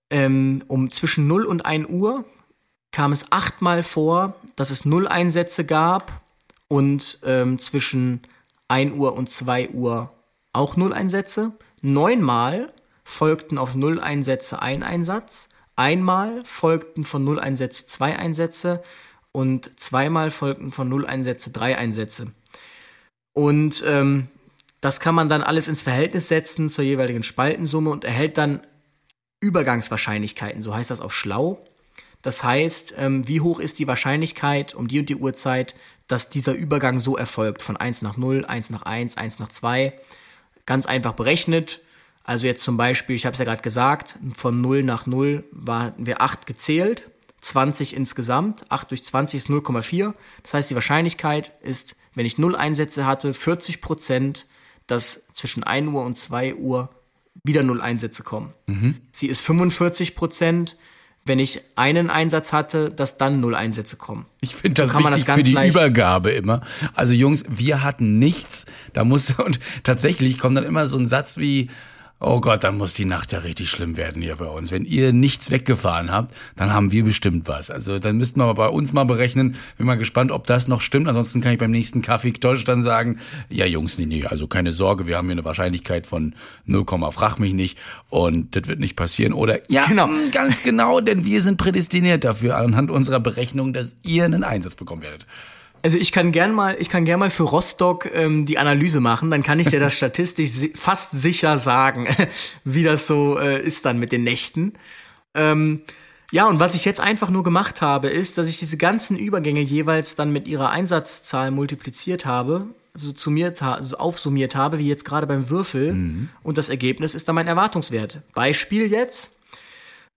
ähm, um zwischen 0 und 1 Uhr kam es achtmal vor, dass es Null Einsätze gab und ähm, zwischen 1 Uhr und 2 Uhr auch Null Einsätze. Neunmal folgten auf Null Einsätze ein Einsatz. Einmal folgten von Null Einsätze zwei Einsätze und zweimal folgten von Null Einsätze drei Einsätze. Und ähm, das kann man dann alles ins Verhältnis setzen zur jeweiligen Spaltensumme und erhält dann Übergangswahrscheinlichkeiten, so heißt das auf schlau. Das heißt, ähm, wie hoch ist die Wahrscheinlichkeit um die und die Uhrzeit, dass dieser Übergang so erfolgt, von 1 nach 0, 1 nach 1, 1 nach 2. Ganz einfach berechnet. Also jetzt zum Beispiel, ich habe es ja gerade gesagt, von 0 nach 0 waren wir 8 gezählt, 20 insgesamt, 8 durch 20 ist 0,4. Das heißt, die Wahrscheinlichkeit ist, wenn ich 0 Einsätze hatte, 40 Prozent, dass zwischen 1 Uhr und 2 Uhr wieder 0 Einsätze kommen. Mhm. Sie ist 45 Prozent, wenn ich einen Einsatz hatte, dass dann null Einsätze kommen. Ich finde das so wichtig das für die Übergabe immer. Also Jungs, wir hatten nichts. Da muss *laughs* und tatsächlich kommt dann immer so ein Satz wie Oh Gott, dann muss die Nacht ja richtig schlimm werden hier bei uns. Wenn ihr nichts weggefahren habt, dann haben wir bestimmt was. Also dann müssten wir bei uns mal berechnen. Bin mal gespannt, ob das noch stimmt. Ansonsten kann ich beim nächsten Kaffee Deutsch dann sagen, ja Jungs, nee, nee, also keine Sorge, wir haben hier eine Wahrscheinlichkeit von 0, frag mich nicht und das wird nicht passieren. Oder ja, genau. Mm, ganz genau, denn wir sind prädestiniert dafür anhand unserer Berechnung, dass ihr einen Einsatz bekommen werdet. Also ich kann gern mal, ich kann gern mal für Rostock ähm, die Analyse machen, dann kann ich dir das *laughs* statistisch si fast sicher sagen, *laughs* wie das so äh, ist dann mit den Nächten. Ähm, ja, und was ich jetzt einfach nur gemacht habe, ist, dass ich diese ganzen Übergänge jeweils dann mit ihrer Einsatzzahl multipliziert habe, also summiert, also aufsummiert habe, wie jetzt gerade beim Würfel. Mhm. Und das Ergebnis ist dann mein Erwartungswert. Beispiel jetzt.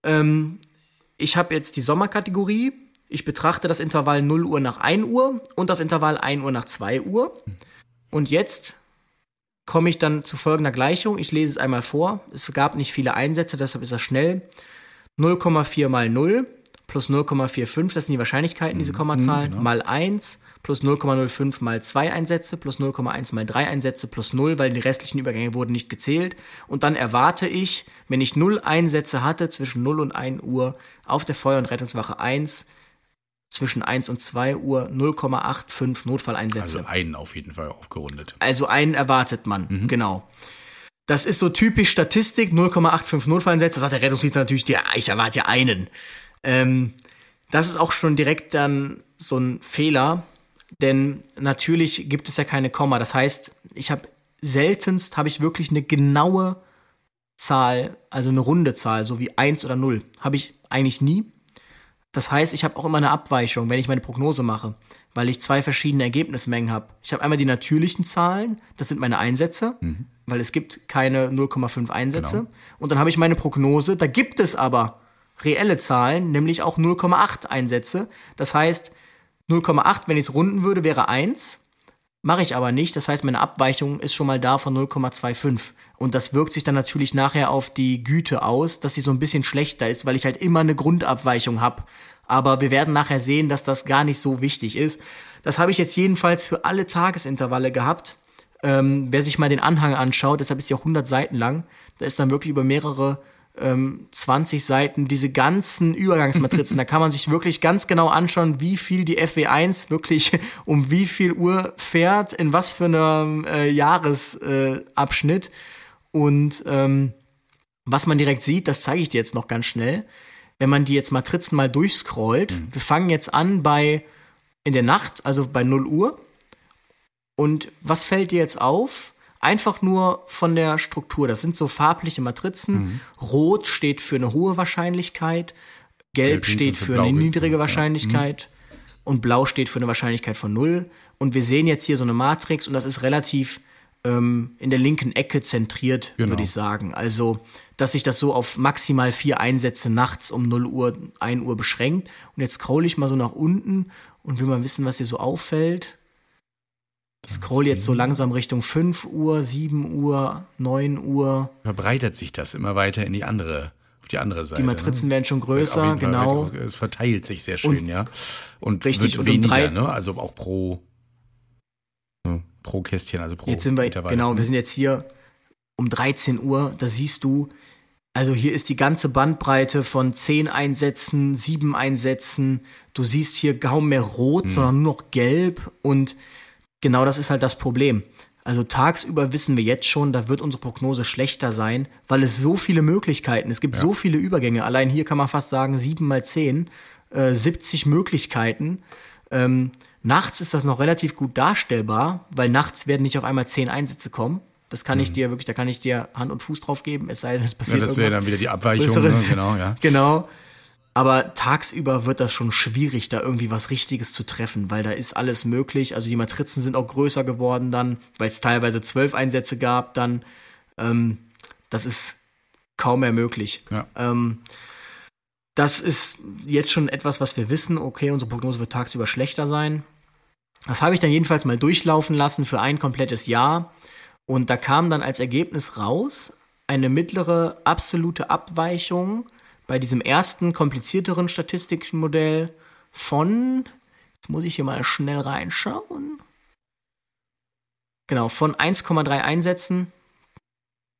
Ähm, ich habe jetzt die Sommerkategorie ich betrachte das Intervall 0 Uhr nach 1 Uhr und das Intervall 1 Uhr nach 2 Uhr. Und jetzt komme ich dann zu folgender Gleichung. Ich lese es einmal vor. Es gab nicht viele Einsätze, deshalb ist das schnell. 0,4 mal 0 plus 0,45, das sind die Wahrscheinlichkeiten, diese mhm. Kommazahlen, genau. mal 1 plus 0,05 mal 2 Einsätze plus 0,1 mal 3 Einsätze plus 0, weil die restlichen Übergänge wurden nicht gezählt. Und dann erwarte ich, wenn ich 0 Einsätze hatte zwischen 0 und 1 Uhr auf der Feuer- und Rettungswache 1, zwischen 1 und 2 Uhr 0,85 Notfalleinsätze. Also einen auf jeden Fall aufgerundet. Also einen erwartet man, mhm. genau. Das ist so typisch Statistik, 0,85 Notfalleinsätze. Da sagt der Rettungsdienst natürlich, ja, ich erwarte ja einen. Ähm, das ist auch schon direkt dann so ein Fehler, denn natürlich gibt es ja keine Komma. Das heißt, ich habe seltenst habe ich wirklich eine genaue Zahl, also eine runde Zahl, so wie 1 oder 0. Habe ich eigentlich nie. Das heißt, ich habe auch immer eine Abweichung, wenn ich meine Prognose mache, weil ich zwei verschiedene Ergebnismengen habe. Ich habe einmal die natürlichen Zahlen, das sind meine Einsätze, mhm. weil es gibt keine 0,5 Einsätze. Genau. Und dann habe ich meine Prognose, da gibt es aber reelle Zahlen, nämlich auch 0,8 Einsätze. Das heißt, 0,8, wenn ich es runden würde, wäre 1. Mache ich aber nicht. Das heißt, meine Abweichung ist schon mal da von 0,25. Und das wirkt sich dann natürlich nachher auf die Güte aus, dass sie so ein bisschen schlechter ist, weil ich halt immer eine Grundabweichung habe. Aber wir werden nachher sehen, dass das gar nicht so wichtig ist. Das habe ich jetzt jedenfalls für alle Tagesintervalle gehabt. Ähm, wer sich mal den Anhang anschaut, deshalb ist die auch 100 Seiten lang, da ist dann wirklich über mehrere ähm, 20 Seiten diese ganzen Übergangsmatrizen. da kann man sich wirklich ganz genau anschauen, wie viel die FW1 wirklich *laughs* um wie viel Uhr fährt, in was für einem äh, Jahresabschnitt. Äh, Und ähm, was man direkt sieht, das zeige ich dir jetzt noch ganz schnell. Wenn man die jetzt Matrizen mal durchscrollt, mhm. wir fangen jetzt an bei in der Nacht, also bei 0 Uhr. Und was fällt dir jetzt auf? Einfach nur von der Struktur. Das sind so farbliche Matrizen. Mhm. Rot steht für eine hohe Wahrscheinlichkeit, Gelb, Gelb steht für eine niedrige Wahrscheinlichkeit. Mhm. und blau steht für eine Wahrscheinlichkeit von 0. Und wir sehen jetzt hier so eine Matrix und das ist relativ ähm, in der linken Ecke zentriert, Genau. würde ich sagen. Also, dass sich das so auf maximal vier Einsätze nachts um 0 Uhr, 1 Uhr beschränkt. Und jetzt scroll ich mal so nach unten und will mal wissen, was dir so auffällt. Ich scroll jetzt so langsam Richtung 5 Uhr, 7 Uhr, 9 Uhr. Verbreitet sich das immer weiter in die andere, auf die andere Seite. Die Matrizen ne? werden schon größer, genau. weiter- Es verteilt sich sehr schön, Und- ja. Und Richtig, wird und um weniger, 13 ne? Also auch pro, ne, pro Kästchen, also pro Jetzt sind wir, Intervall. genau, ne? wir sind jetzt hier um 13 Uhr, da siehst du, also hier ist die ganze Bandbreite von 10 Einsätzen, 7 Einsätzen. Du siehst hier kaum mehr rot, Hm. sondern nur noch gelb und genau das ist halt das Problem. Also tagsüber wissen wir jetzt schon, da wird unsere Prognose schlechter sein, weil es so viele Möglichkeiten, es gibt so viele Übergänge. Allein hier kann man fast sagen, 7 mal 10, äh, 70 Möglichkeiten. Ähm, nachts ist das noch relativ gut darstellbar, weil nachts werden nicht auf einmal 10 Einsätze kommen. Das kann ich dir wirklich, da kann ich dir Hand und Fuß drauf geben, es sei denn, es Mhm. Ja, passiert das wäre dann wieder die Abweichung, ne? Genau, ja. *laughs* Genau. Aber tagsüber wird das schon schwierig, da irgendwie was Richtiges zu treffen, weil da ist alles möglich. Also die Matrizen sind auch größer geworden dann, weil es teilweise zwölf Einsätze gab dann. Ähm, das ist kaum mehr möglich. Ja. Ähm, das ist jetzt schon etwas, was wir wissen. Okay, unsere Prognose wird tagsüber schlechter sein. Das habe ich dann jedenfalls mal durchlaufen lassen für ein komplettes Jahr. Und da kam dann als Ergebnis raus eine mittlere absolute Abweichung bei diesem ersten komplizierteren Statistikmodell von, jetzt muss ich hier mal schnell reinschauen. Genau, von 1,3 Einsätzen.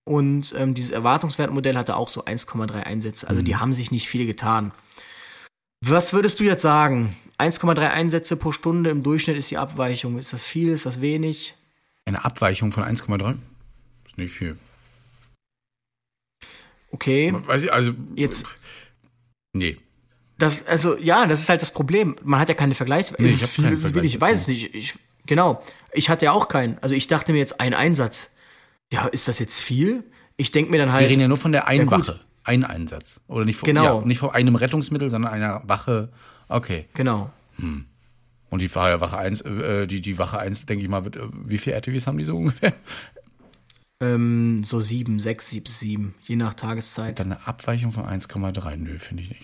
Und ähm, dieses Erwartungswertmodell hatte auch so 1,3 Einsätze. Also die haben sich nicht viel getan. Was würdest du jetzt sagen? 1,3 Einsätze pro Stunde im Durchschnitt ist die Abweichung. Ist das viel? Ist das wenig? Eine Abweichung von 1,3? Ist nicht viel. Okay. Weiß ich, also. Jetzt- Nee. Das, also, ja, das ist halt das Problem. Man hat ja keine Vergleichswerte. Nee, ist ich es viel, ist es wenig? Ich weiß es nicht. Ich, genau. Ich hatte ja auch keinen. Also, ich dachte mir jetzt, ein Einsatz. Ja, ist das jetzt viel? Ich denke mir dann Wir halt. reden ja nur von der einen Ja. Wache. Ein Einsatz. Oder nicht von, Genau. ja, nicht von einem Rettungsmittel, sondern einer Wache. Okay. Genau. Und die Wache, Wache 1, äh, die, die Wache 1, denke ich mal, wird, äh, wie viele RTWs haben die so ungefähr? Ähm, so sieben, sechs, sieben, sieben. Je nach Tageszeit. Dann eine Abweichung von 1,3. Nö, finde ich nicht.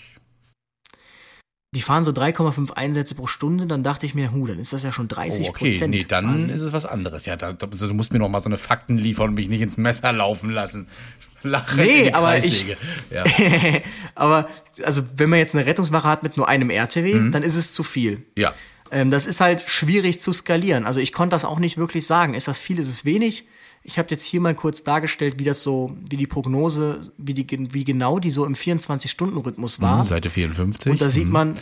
Die fahren so 3,5 Einsätze pro Stunde. Dann dachte ich mir, hu, dann ist das ja schon 30 Oh, okay, Prozent. nee, dann ist es was anderes. Ja, da, also du musst mir noch mal so eine Fakten liefern und mich nicht ins Messer laufen lassen. *laughs* Lachen Nee, aber Kreissäge. Ja. *laughs* Aber, also, wenn man jetzt eine Rettungswache hat mit nur einem RTW, Mhm. dann ist es zu viel. ja. Ähm, das ist halt schwierig zu skalieren. Also ich konnte das auch nicht wirklich sagen. Ist das viel, ist es wenig? Ich habe jetzt hier mal kurz dargestellt, wie das so, wie die Prognose, wie, die, wie genau die so im 24-Stunden-Rhythmus war. Seite 54. Und da sieht Mhm. man,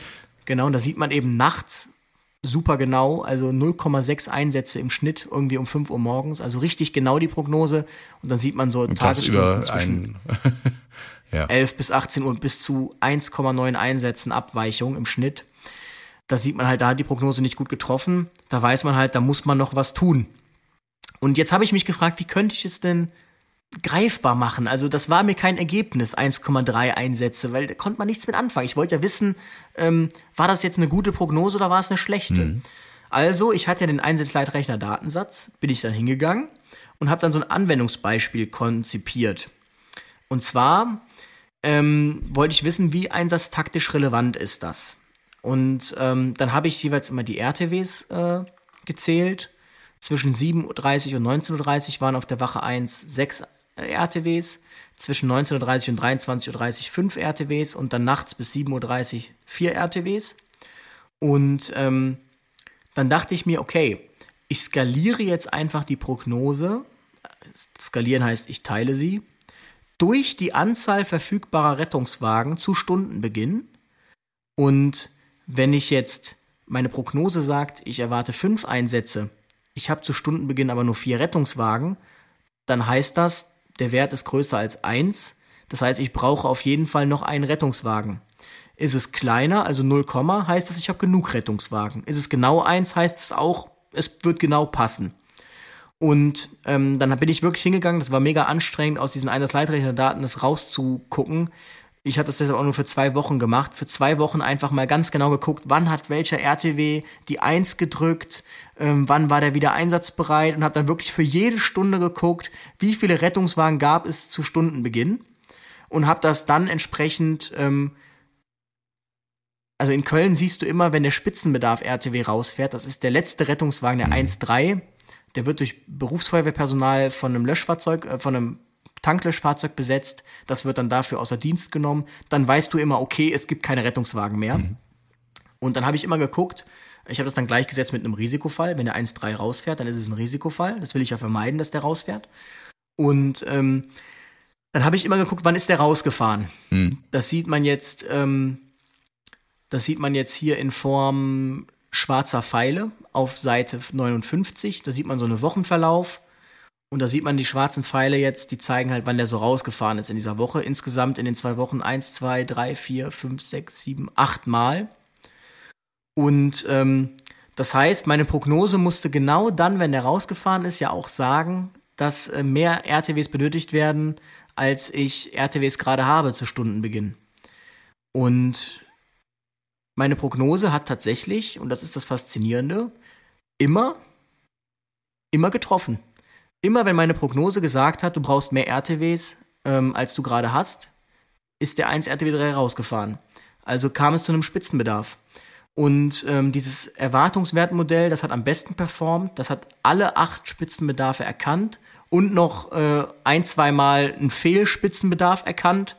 genau, und da sieht man eben nachts super genau, also 0,6 Einsätze im Schnitt irgendwie um 5 Uhr morgens, also richtig genau die Prognose. Und dann sieht man so Und Tagesstunden zwischen *laughs* ja. 11 bis 18 Uhr bis zu 1,9 Einsätzen Abweichung im Schnitt. Da sieht man halt, da hat die Prognose nicht gut getroffen. Da weiß man halt, da muss man noch was tun. Und jetzt habe ich mich gefragt, wie könnte ich es denn greifbar machen? Also das war mir kein Ergebnis, 1,3 Einsätze, weil da konnte man nichts mit anfangen. Ich wollte ja wissen, ähm, war das jetzt eine gute Prognose oder war es eine schlechte? Also, ich hatte ja den Einsatzleitrechner Datensatz, bin ich dann hingegangen und habe dann so ein Anwendungsbeispiel konzipiert. Und zwar ähm, wollte ich wissen, wie einsatztaktisch relevant ist das. Und ähm, dann habe ich jeweils immer die RTWs äh, gezählt. Zwischen 7.30 Uhr und 19.30 Uhr waren auf der Wache 1 sechs äh, RTWs. Zwischen 19.30 Uhr und 23.30 Uhr fünf RTWs und dann nachts bis 7.30 Uhr vier RTWs. Und ähm, dann dachte ich mir, okay, ich skaliere jetzt einfach die Prognose. Skalieren heißt, ich teile sie durch die Anzahl verfügbarer Rettungswagen zu Stundenbeginn. Und wenn ich jetzt meine Prognose sagt, ich erwarte fünf Einsätze, ich habe zu Stundenbeginn aber nur vier Rettungswagen, dann heißt das, der Wert ist größer als eins. Das heißt, ich brauche auf jeden Fall noch einen Rettungswagen. Ist es kleiner, also 0, heißt es, ich habe genug Rettungswagen. Ist es genau eins, heißt es auch, es wird genau passen. Und ähm, dann bin ich wirklich hingegangen, das war mega anstrengend, aus diesen Einsatzleitrechner-Daten das rauszugucken. Ich hatte das deshalb auch nur für zwei Wochen gemacht. Für zwei Wochen einfach mal ganz genau geguckt, wann hat welcher RTW die Eins gedrückt, ähm, wann war der wieder einsatzbereit und habe dann wirklich für jede Stunde geguckt, wie viele Rettungswagen gab es zu Stundenbeginn und habe das dann entsprechend ähm, also in Köln siehst du immer, wenn der Spitzenbedarf RTW rausfährt, das ist der letzte Rettungswagen, der 1.3, der wird durch Berufsfeuerwehrpersonal von einem Löschfahrzeug, äh, von einem Tanklöschfahrzeug besetzt, das wird dann dafür außer Dienst genommen, dann weißt du immer, okay, es gibt keine Rettungswagen mehr. Mhm. Und dann habe ich immer geguckt, ich habe das dann gleichgesetzt mit einem Risikofall. Wenn der 1.3 rausfährt, dann ist es ein Risikofall. Das will ich ja vermeiden, dass der rausfährt. Und ähm, dann habe ich immer geguckt, wann ist der rausgefahren. Mhm. Das sieht man jetzt ähm, das sieht man jetzt hier in Form schwarzer Pfeile auf Seite 59. Da sieht man so einen Wochenverlauf. Und da sieht man die schwarzen Pfeile jetzt, die zeigen halt, wann der so rausgefahren ist in dieser Woche. Insgesamt in den zwei Wochen eins, zwei, drei, vier, fünf, sechs, sieben, acht Mal. Und ähm, das heißt, meine Prognose musste genau dann, wenn der rausgefahren ist, ja auch sagen, dass äh, mehr RTWs benötigt werden, als ich RTWs gerade habe zu Stundenbeginn. Und meine Prognose hat tatsächlich, und das ist das Faszinierende, immer, immer getroffen. Immer wenn meine Prognose gesagt hat, du brauchst mehr RTWs, ähm, als du gerade hast, ist der 1 RTW 3 rausgefahren. Also kam es zu einem Spitzenbedarf. Und ähm, dieses Erwartungswertmodell, das hat am besten performt, das hat alle acht Spitzenbedarfe erkannt und noch äh, ein, zweimal einen Fehlspitzenbedarf erkannt.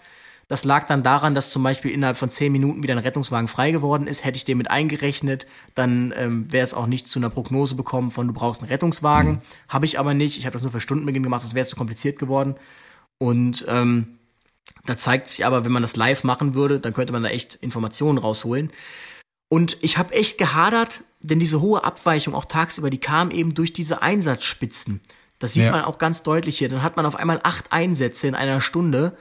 Das lag dann daran, dass zum Beispiel innerhalb von zehn Minuten wieder ein Rettungswagen frei geworden ist. Hätte ich den mit eingerechnet, dann ähm, wäre es auch nicht zu einer Prognose bekommen von du brauchst einen Rettungswagen. Mhm. Habe ich aber nicht. Ich habe das nur für Stundenbeginn gemacht, sonst wäre es zu kompliziert geworden. Und ähm, da zeigt sich aber, wenn man das live machen würde, dann könnte man da echt Informationen rausholen. Und ich habe echt gehadert, denn diese hohe Abweichung auch tagsüber, die kam eben durch diese Einsatzspitzen. Das sieht ja. man auch ganz deutlich hier. Dann hat man auf einmal acht Einsätze in einer Stunde.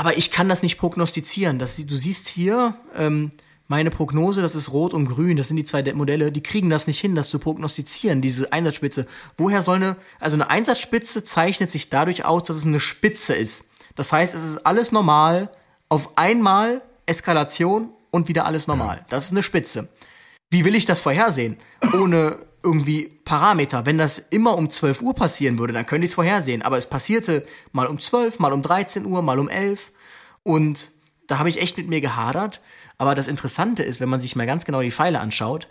Aber ich kann das nicht prognostizieren. Das, du siehst hier ähm, meine Prognose, das ist rot und grün, das sind die zwei Modelle, die kriegen das nicht hin, das zu prognostizieren, diese Einsatzspitze. Woher soll eine, also eine Einsatzspitze zeichnet sich dadurch aus, dass es eine Spitze ist. Das heißt, es ist alles normal, auf einmal Eskalation und wieder alles normal. Das ist eine Spitze. Wie will ich das vorhersehen? Ohne irgendwie Parameter. Wenn das immer um 12 Uhr passieren würde, dann könnte ich es vorhersehen. Aber es passierte mal um 12, mal um 13 Uhr, mal um 11. Und da habe ich echt mit mir gehadert. Aber das Interessante ist, wenn man sich mal ganz genau die Pfeile anschaut,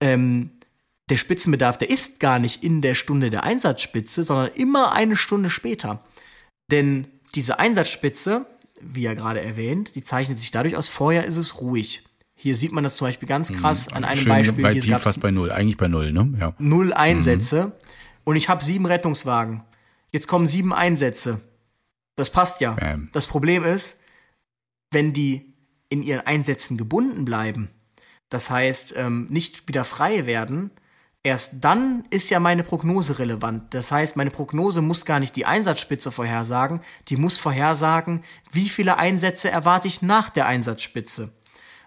ähm, der Spitzenbedarf, der ist gar nicht in der Stunde der Einsatzspitze, sondern immer eine Stunde später. Denn diese Einsatzspitze, wie ja gerade erwähnt, die zeichnet sich dadurch aus, vorher ist es ruhig. Hier sieht man das zum Beispiel ganz mhm. krass mhm. an einem Schön Beispiel. Weit tief, fast bei null, eigentlich bei null, ne? Ja. Null Einsätze. Mhm. Und ich habe sieben Rettungswagen. Jetzt kommen sieben Einsätze. Das passt ja. Bam. Das Problem ist, wenn die in ihren Einsätzen gebunden bleiben, das heißt ähm, nicht wieder frei werden, erst dann ist ja meine Prognose relevant. Das heißt, meine Prognose muss gar nicht die Einsatzspitze vorhersagen, die muss vorhersagen, wie viele Einsätze erwarte ich nach der Einsatzspitze.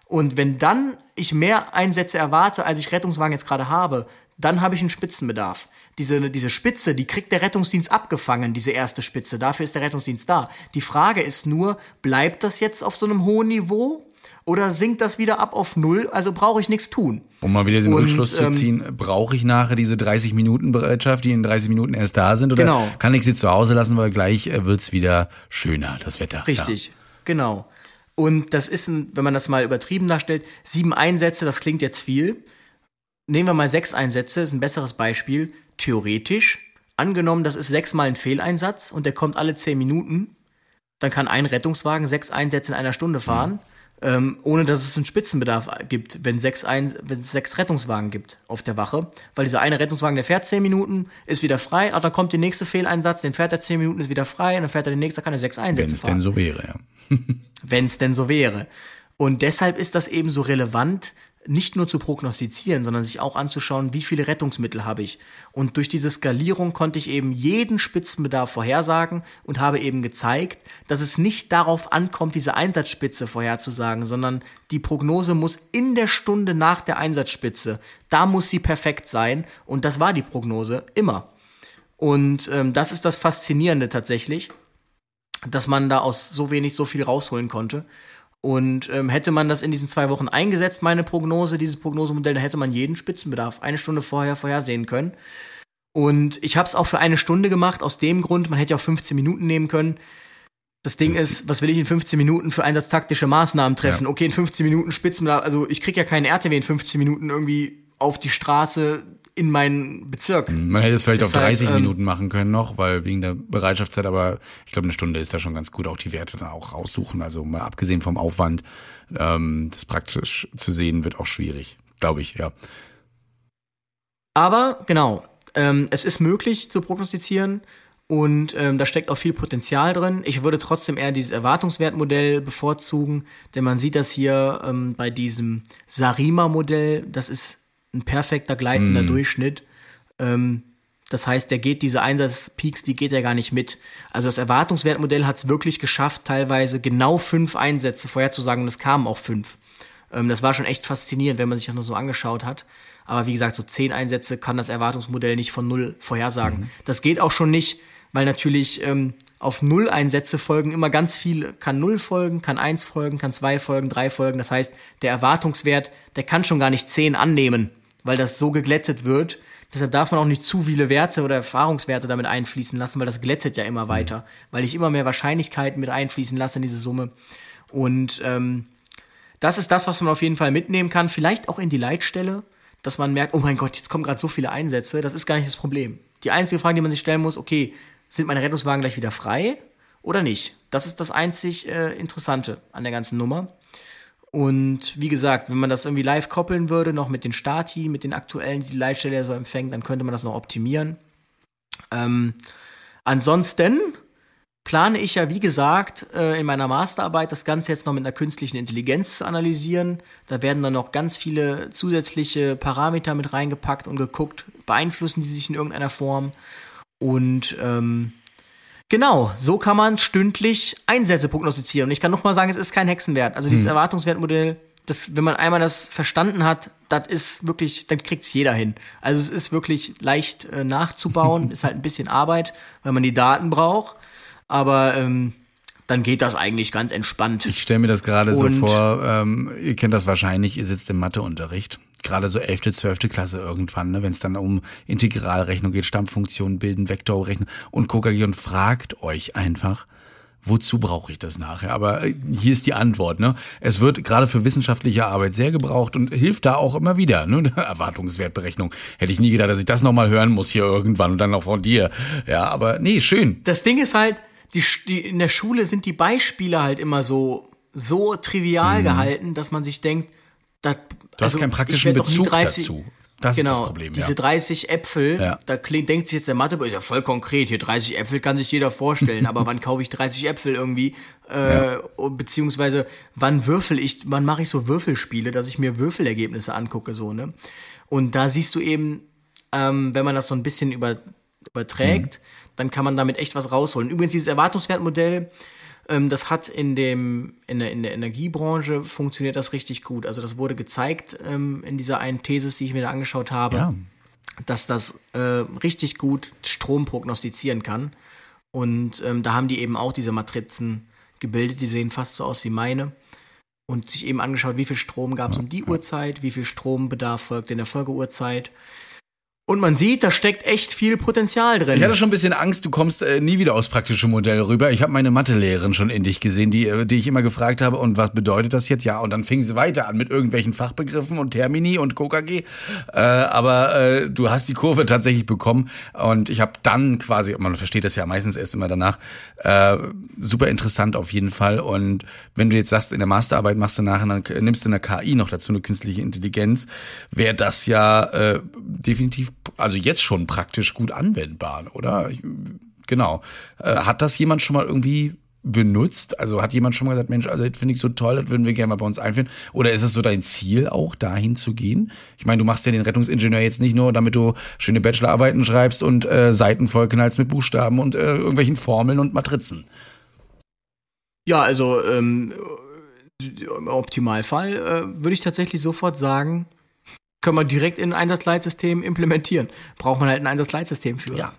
Und wenn dann ich mehr Einsätze erwarte, als ich Rettungswagen jetzt gerade habe, dann habe ich einen Spitzenbedarf. Diese, diese Spitze, die kriegt der Rettungsdienst abgefangen, diese erste Spitze. Dafür ist der Rettungsdienst da. Die Frage ist nur, bleibt das jetzt auf so einem hohen Niveau? Oder sinkt das wieder ab auf Null? Also brauche ich nichts tun. Um mal wieder den Und, Rückschluss zu ähm, ziehen, brauche ich nachher diese 30 Minuten Bereitschaft, die in 30 Minuten erst da sind? Oder genau. kann ich sie zu Hause lassen, weil gleich äh, wird's wieder schöner, das Wetter? Richtig, ja. genau. Und das ist, ein, wenn man das mal übertrieben darstellt, sieben Einsätze, das klingt jetzt viel. Nehmen wir mal sechs Einsätze, ist ein besseres Beispiel. Theoretisch, angenommen, das ist sechsmal ein Fehleinsatz und der kommt alle zehn Minuten, dann kann ein Rettungswagen sechs Einsätze in einer Stunde fahren. Mhm ähm, ohne dass es einen Spitzenbedarf gibt, wenn, sechs ein, wenn es sechs Rettungswagen gibt auf der Wache. Weil dieser eine Rettungswagen, der fährt zehn Minuten, ist wieder frei, aber dann kommt der nächste Fehleinsatz, den fährt er zehn Minuten, ist wieder frei, und dann fährt er den nächsten, kann er sechs Einsätze. Wenn es denn so wäre, ja. *laughs* wenn es denn so wäre. Und deshalb ist das eben so relevant, nicht nur zu prognostizieren, sondern sich auch anzuschauen, wie viele Rettungsmittel habe ich. Und durch diese Skalierung konnte ich eben jeden Spitzenbedarf vorhersagen und habe eben gezeigt, dass es nicht darauf ankommt, diese Einsatzspitze vorherzusagen, sondern die Prognose muss in der Stunde nach der Einsatzspitze, da muss sie perfekt sein. Und das war die Prognose immer. Und ähm, das ist das Faszinierende tatsächlich. dass man da aus so wenig so viel rausholen konnte. Und ähm, hätte man das in diesen zwei Wochen eingesetzt, meine Prognose, dieses Prognosemodell, dann hätte man jeden Spitzenbedarf eine Stunde vorher vorhersehen können. Und ich habe es auch für eine Stunde gemacht, aus dem Grund, man hätte ja auch 15 Minuten nehmen können. Das Ding ist, was will ich in 15 Minuten für einsatztaktische Maßnahmen treffen? Ja. Okay, in 15 Minuten Spitzenbedarf, also ich krieg ja keinen RTW in 15 Minuten irgendwie auf die Straße in meinen Bezirk. Man hätte es vielleicht ist auf 30 halt, ähm, Minuten machen können noch, weil wegen der Bereitschaftszeit, aber ich glaube, eine Stunde ist da schon ganz gut, auch die Werte dann auch raussuchen. Also mal abgesehen vom Aufwand, ähm, das praktisch zu sehen, wird auch schwierig, glaube ich, ja. Aber genau, ähm, es ist möglich zu prognostizieren und ähm, da steckt auch viel Potenzial drin. Ich würde trotzdem eher dieses Erwartungswertmodell bevorzugen, denn man sieht das hier ähm, bei diesem Sarima-Modell, das ist ein perfekter gleitender mm. Durchschnitt. Ähm, das heißt, der geht diese Einsatzpeaks, die geht er gar nicht mit. Also das Erwartungswertmodell hat es wirklich geschafft, teilweise genau fünf Einsätze vorherzusagen und es kamen auch fünf. Ähm, das war schon echt faszinierend, wenn man sich das nur so angeschaut hat. Aber wie gesagt, so zehn Einsätze kann das Erwartungsmodell nicht von null vorhersagen. Mhm. Das geht auch schon nicht, weil natürlich ähm, auf null Einsätze folgen immer ganz viel, kann null folgen, kann eins folgen, kann zwei folgen, drei folgen. Das heißt, der Erwartungswert, der kann schon gar nicht zehn annehmen, weil das so geglättet wird. Deshalb darf man auch nicht zu viele Werte oder Erfahrungswerte damit einfließen lassen, weil das glättet ja immer weiter, mhm. weil ich immer mehr Wahrscheinlichkeiten mit einfließen lasse in diese Summe. Und ähm, das ist das, was man auf jeden Fall mitnehmen kann. Vielleicht auch in die Leitstelle, dass man merkt, oh mein Gott, jetzt kommen gerade so viele Einsätze. Das ist gar nicht das Problem. Die einzige Frage, die man sich stellen muss, okay, sind meine Rettungswagen gleich wieder frei oder nicht? Das ist das einzig äh, Interessante an der ganzen Nummer. Und wie gesagt, wenn man das irgendwie live koppeln würde, noch mit den Stati, mit den aktuellen, die die Leitstelle so empfängt, dann könnte man das noch optimieren. Ähm, ansonsten plane ich ja, wie gesagt, äh, in meiner Masterarbeit das Ganze jetzt noch mit einer künstlichen Intelligenz zu analysieren. Da werden dann noch ganz viele zusätzliche Parameter mit reingepackt und geguckt, beeinflussen die sich in irgendeiner Form. Und ähm, Genau, so kann man stündlich Einsätze prognostizieren. Und ich kann noch mal sagen, es ist kein Hexenwert. Also dieses hm. Erwartungswertmodell, das, wenn man einmal das verstanden hat, das ist wirklich, dann kriegt's jeder hin. Also es ist wirklich leicht äh, nachzubauen, *laughs* ist halt ein bisschen Arbeit, weil man die Daten braucht. Aber ähm, dann geht das eigentlich ganz entspannt. Ich stelle mir das gerade so vor, ähm, ihr kennt das wahrscheinlich, ihr sitzt im Matheunterricht gerade so 11., 12. Klasse irgendwann, ne, wenn es dann um Integralrechnung geht, Stammfunktionen bilden, Vektorrechnung und und fragt euch einfach, wozu brauche ich das nachher? Aber äh, hier ist die Antwort. Ne? Es wird gerade für wissenschaftliche Arbeit sehr gebraucht und hilft da auch immer wieder. Ne? *laughs* Erwartungswertberechnung. Hätte ich nie gedacht, dass ich das nochmal hören muss hier irgendwann und dann noch von dir. Ja, aber nee, schön. Das Ding ist halt, die, die, in der Schule sind die Beispiele halt immer so, so trivial mhm. gehalten, dass man sich denkt, das, du hast also, keinen praktischen Bezug 30, dazu. Das genau, ist das Problem. Diese 30 Äpfel, ja. da denkt sich jetzt der Mathe, ist ja voll konkret, hier 30 Äpfel kann sich jeder vorstellen, *laughs* aber wann kaufe ich 30 Äpfel irgendwie? Äh, ja. Beziehungsweise wann würfel ich, wann mache ich so Würfelspiele, dass ich mir Würfelergebnisse angucke, so, ne? Und da siehst du eben, ähm, wenn man das so ein bisschen über, überträgt, mhm. dann kann man damit echt was rausholen. Übrigens, dieses Erwartungswertmodell, das hat in, dem, in, der, in der Energiebranche funktioniert das richtig gut. Also das wurde gezeigt ähm, in dieser einen Thesis, die ich mir da angeschaut habe, ja. dass das äh, richtig gut Strom prognostizieren kann. Und ähm, da haben die eben auch diese Matrizen gebildet, die sehen fast so aus wie meine. Und sich eben angeschaut, wie viel Strom gab es um die Uhrzeit, wie viel Strombedarf folgt in der Folgeuhrzeit und man sieht, da steckt echt viel Potenzial drin. Ich hatte schon ein bisschen Angst, du kommst äh, nie wieder aufs praktische Modell rüber. Ich habe meine Mathelehrerin schon in dich gesehen, die, äh, die ich immer gefragt habe, und was bedeutet das jetzt? Ja, und dann fing sie weiter an mit irgendwelchen Fachbegriffen und Termini und KKG. Äh, aber äh, du hast die Kurve tatsächlich bekommen und ich habe dann quasi, man versteht das ja meistens erst immer danach, äh, super interessant auf jeden Fall. Und wenn du jetzt sagst, in der Masterarbeit machst du nachher, dann nimmst du eine KI noch dazu, eine künstliche Intelligenz, wäre das ja äh, definitiv also jetzt schon praktisch gut anwendbar, oder? Genau. Äh, hat das jemand schon mal irgendwie benutzt? Also hat jemand schon mal gesagt, Mensch, also das finde ich so toll, das würden wir gerne mal bei uns einführen? Oder ist es so dein Ziel auch, dahin zu gehen? Ich meine, du machst ja den Rettungsingenieur jetzt nicht nur, damit du schöne Bachelorarbeiten schreibst und äh, Seiten vollknallst mit Buchstaben und äh, irgendwelchen Formeln und Matrizen. Ja, also ähm, im Optimalfall äh, würde ich tatsächlich sofort sagen, können wir direkt in ein Einsatzleitsystem implementieren. Braucht man halt ein Einsatzleitsystem für. Ja.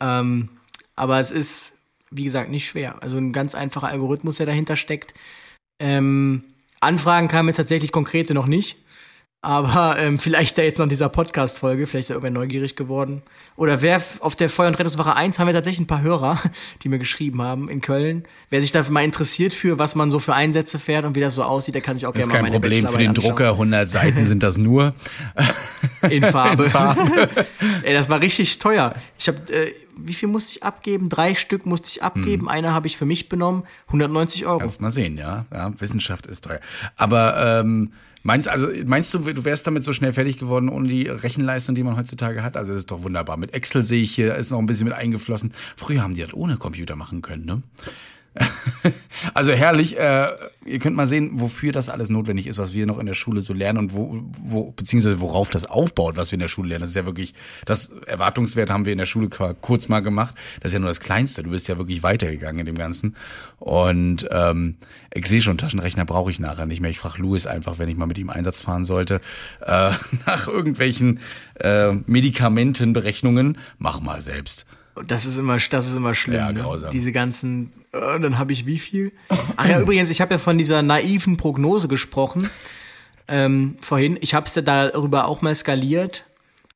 Ähm, aber es ist wie gesagt, nicht schwer. Also ein ganz einfacher Algorithmus, der dahinter steckt. Ähm, Anfragen kamen jetzt tatsächlich konkrete noch nicht. Aber ähm, vielleicht da jetzt noch dieser Podcast-Folge, vielleicht ist er irgendwer neugierig geworden. Oder wer auf der Feuer- und Rettungswache 1 haben wir tatsächlich ein paar Hörer, *laughs* die mir geschrieben haben in Köln. Wer sich dafür mal interessiert für, was man so für Einsätze fährt und wie das so aussieht, der kann sich auch Das ist gerne mal kein meine Problem für den Bachelorarbeit Drucker. 100 Seiten sind das nur. *laughs* In Farbe. In Farbe. *laughs* Ey, das war richtig teuer. Ich habe, äh, wie viel musste ich abgeben? Drei Stück musste ich abgeben. Hm. Eine habe ich für mich benommen. 190 Euro. Kannst mal sehen, ja. ja. Wissenschaft ist teuer. Aber ähm, meinst, also, meinst du, du wärst damit so schnell fertig geworden ohne die Rechenleistung, die man heutzutage hat? Also das ist doch wunderbar. Mit Excel sehe ich hier, ist noch ein bisschen mit eingeflossen. Früher haben die das ohne Computer machen können, ne? Also herrlich, äh, ihr könnt mal sehen, wofür das alles notwendig ist, was wir noch in der Schule so lernen und wo, wo beziehungsweise worauf das aufbaut, was wir in der Schule lernen. Das ist ja wirklich, das Erwartungswert haben wir in der Schule kurz mal gemacht. Das ist ja nur das Kleinste. Du bist ja wirklich weitergegangen in dem Ganzen. Und ähm, ich sehe schon, Taschenrechner brauche ich nachher nicht mehr. Ich frage Louis einfach, wenn ich mal mit ihm Einsatz fahren sollte, äh, *laughs* nach irgendwelchen äh, Medikamentenberechnungen, mach mal selbst. Das ist immer, das ist immer schlimm. Ja, ne? grausam. Diese ganzen, äh, dann habe ich wie viel? Ach ja, übrigens, ich habe ja von dieser naiven Prognose gesprochen ähm, vorhin. Ich habe es ja darüber auch mal skaliert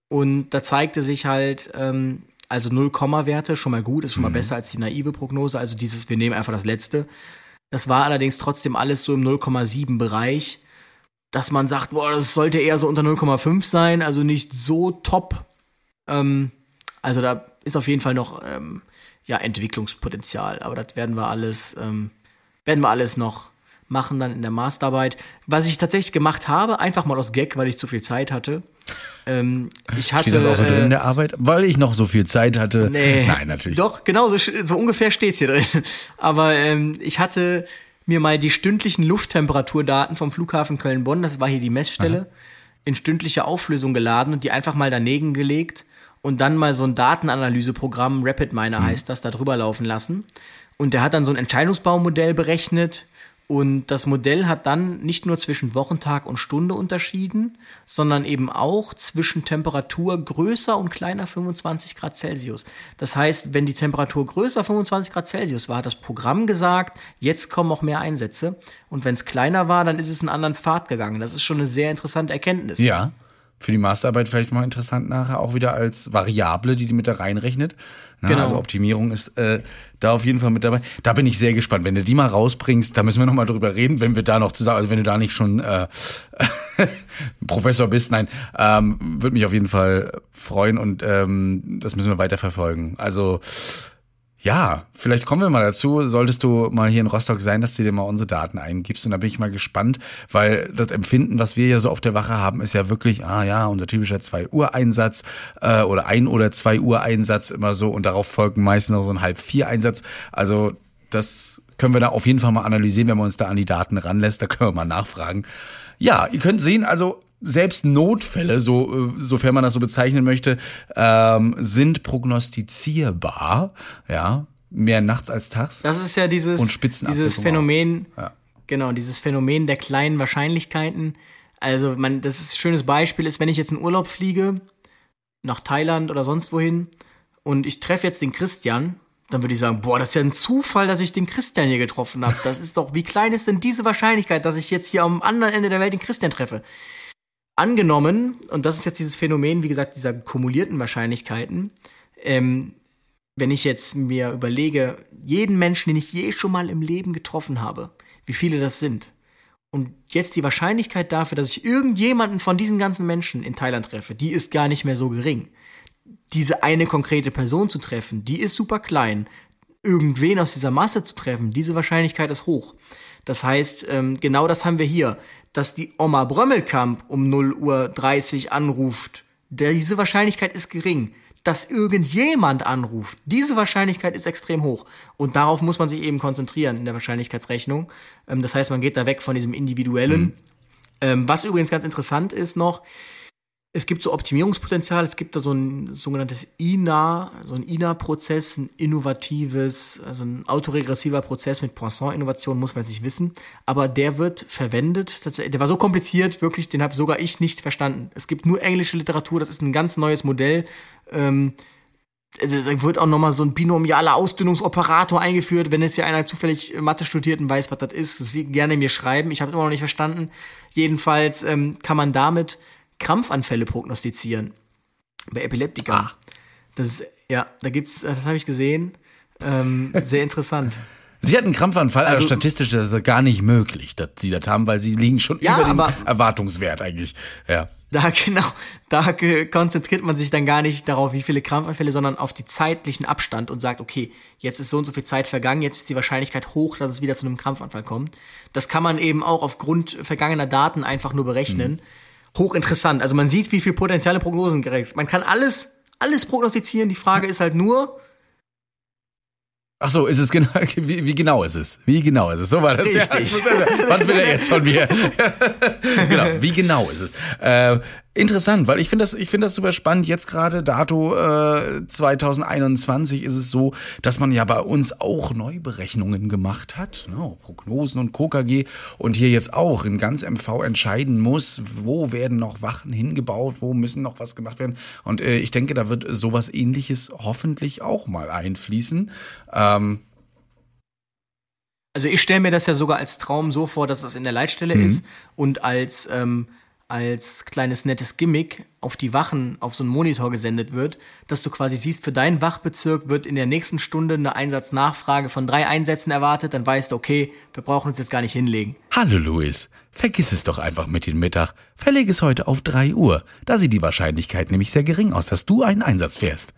und da zeigte sich halt, ähm, also 0-Komma-Werte, schon mal gut, ist schon mal besser als die naive Prognose. Also dieses, wir nehmen einfach das letzte. Das war allerdings trotzdem alles so im 0,7 Bereich, dass man sagt, boah, das sollte eher so unter 0,5 sein, also nicht so top. Ähm, also da ist auf jeden Fall noch ähm, ja, Entwicklungspotenzial, aber das werden wir alles, ähm, werden wir alles noch machen dann in der Masterarbeit. Was ich tatsächlich gemacht habe, einfach mal aus Gag, weil ich zu viel Zeit hatte. Ähm, ich hatte Steht das auch so drin in äh, der Arbeit? Weil ich noch so viel Zeit hatte. Nee. Nein, natürlich. Doch, genau, so, so ungefähr steht's hier drin. Aber ähm, ich hatte mir mal die stündlichen Lufttemperaturdaten vom Flughafen Köln-Bonn, das war hier die Messstelle, in stündliche Auflösung geladen und die einfach mal daneben gelegt und dann mal so ein Datenanalyseprogramm, RapidMiner heißt das, da drüber laufen lassen. Und der hat dann so ein Entscheidungsbaumodell berechnet und das Modell hat dann nicht nur zwischen Wochentag und Stunde unterschieden, sondern eben auch zwischen Temperatur größer und kleiner 25 Grad Celsius. Das heißt, wenn die Temperatur größer 25 Grad Celsius war, hat das Programm gesagt, jetzt kommen auch mehr Einsätze. Und wenn es kleiner war, dann ist es einen anderen Pfad gegangen. Das ist schon eine sehr interessante Erkenntnis. Ja. Für die Masterarbeit vielleicht mal interessant nachher, auch wieder als Variable, die die mit da reinrechnet. Na, Genau. Also Optimierung ist äh, da auf jeden Fall mit dabei. Da bin ich sehr gespannt. Wenn du die mal rausbringst, da müssen wir noch mal drüber reden, wenn wir da noch zusammen, also wenn du da nicht schon äh, *laughs* Professor bist, nein, ähm, würde mich auf jeden Fall freuen und ähm, das müssen wir weiter verfolgen. Also ja, vielleicht kommen wir mal dazu. Solltest du mal hier in Rostock sein, dass du dir mal unsere Daten eingibst. Und da bin ich mal gespannt, weil das Empfinden, was wir ja so auf der Wache haben, ist ja wirklich, ah ja, unser typischer 2 Uhr Einsatz äh, oder ein oder zwei Uhr Einsatz immer so und darauf folgen meistens noch so ein halb vier Einsatz. Also das können wir da auf jeden Fall mal analysieren, wenn man uns da an die Daten ranlässt. Da können wir mal nachfragen. Ja, ihr könnt sehen, also selbst Notfälle, so, äh, sofern man das so bezeichnen möchte, ähm, sind prognostizierbar. Ja, mehr nachts als tags. Das ist ja dieses, dieses Phänomen, Ja. genau, dieses Phänomen der kleinen Wahrscheinlichkeiten. Also, man, das ist ein schönes Beispiel ist, wenn ich jetzt in Urlaub fliege, nach Thailand oder sonst wohin, und ich treffe jetzt den Christian, dann würde ich sagen, boah, das ist ja ein Zufall, dass ich den Christian hier getroffen habe. Das ist doch, wie klein ist denn diese Wahrscheinlichkeit, dass ich jetzt hier am anderen Ende der Welt den Christian treffe? Angenommen, und das ist jetzt dieses Phänomen, wie gesagt, dieser kumulierten Wahrscheinlichkeiten, ähm, wenn ich jetzt mir überlege, jeden Menschen, den ich je schon mal im Leben getroffen habe, wie viele das sind, und jetzt die Wahrscheinlichkeit dafür, dass ich irgendjemanden von diesen ganzen Menschen in Thailand treffe, die ist gar nicht mehr so gering. Diese eine konkrete Person zu treffen, die ist super klein. Irgendwen aus dieser Masse zu treffen, diese Wahrscheinlichkeit ist hoch. Das heißt, ähm, genau das haben wir hier. Dass die Oma Brömmelkamp um 0 Uhr 30 anruft, diese Wahrscheinlichkeit ist gering. Dass irgendjemand anruft, diese Wahrscheinlichkeit ist extrem hoch. Und darauf muss man sich eben konzentrieren in der Wahrscheinlichkeitsrechnung. Ähm, das heißt, man geht da weg von diesem Individuellen. Ähm, was übrigens ganz interessant ist noch, es gibt so Optimierungspotenzial, es gibt da so ein sogenanntes INA, so ein INA-Prozess, ein innovatives, also ein autoregressiver Prozess mit Poisson-Innovation, muss man sich wissen. Aber der wird verwendet, der war so kompliziert, wirklich, den habe sogar ich nicht verstanden. Es gibt nur englische Literatur, das ist ein ganz neues Modell. Ähm, da wird auch nochmal so ein binomialer Ausdünnungsoperator eingeführt. Wenn jetzt ja einer zufällig Mathe studiert und weiß, was das ist, Sie gerne mir schreiben. Ich habe es immer noch nicht verstanden. Jedenfalls ähm, kann man damit Krampfanfälle prognostizieren. Bei Epileptika. Ah. Das ist, ja, da gibt's, das habe ich gesehen. Ähm, sehr interessant. *laughs* Sie hatten einen Krampfanfall, also, also statistisch ist das gar nicht möglich, dass Sie das haben, weil Sie liegen schon ja, über dem Erwartungswert eigentlich. Ja. Da *laughs* genau, da konzentriert man sich dann gar nicht darauf, wie viele Krampfanfälle, sondern auf die zeitlichen Abstand und sagt, okay, jetzt ist so und so viel Zeit vergangen, jetzt ist die Wahrscheinlichkeit hoch, dass es wieder zu einem Krampfanfall kommt. Das kann man eben auch aufgrund vergangener Daten einfach nur berechnen. Mhm. Hochinteressant. Also man sieht, wie viel potenzielle Prognosen gerechnet. Man kann alles, alles prognostizieren. Die Frage ist halt nur, Ach so, ist es genau, *laughs* wie, wie, genau ist es? Wie genau ist es? So war das. Richtig. Ja, *laughs* was will er jetzt von mir? *laughs* genau, wie genau ist es? Äh, Interessant, weil ich finde das, ich finde das super spannend. Jetzt gerade Dato äh, 2021 ist es so, dass man ja bei uns auch Neuberechnungen gemacht hat, ne, Prognosen und KKG und hier jetzt auch in ganz MV entscheiden muss, wo werden noch Wachen hingebaut, wo müssen noch was gemacht werden. Und äh, ich denke, da wird sowas Ähnliches hoffentlich auch mal einfließen. Ähm, also ich stelle mir das ja sogar als Traum so vor, dass das in der Leitstelle mhm. ist und als ähm, als kleines nettes Gimmick auf die Wachen auf so einen Monitor gesendet wird, dass du quasi siehst, für deinen Wachbezirk wird in der nächsten Stunde eine Einsatznachfrage von drei Einsätzen erwartet, dann weißt du, okay, wir brauchen uns jetzt gar nicht hinlegen. Hallo Luis, vergiss es doch einfach mit dem Mittag. Verleg es heute auf drei Uhr. Da sieht die Wahrscheinlichkeit nämlich sehr gering aus, dass du einen Einsatz fährst.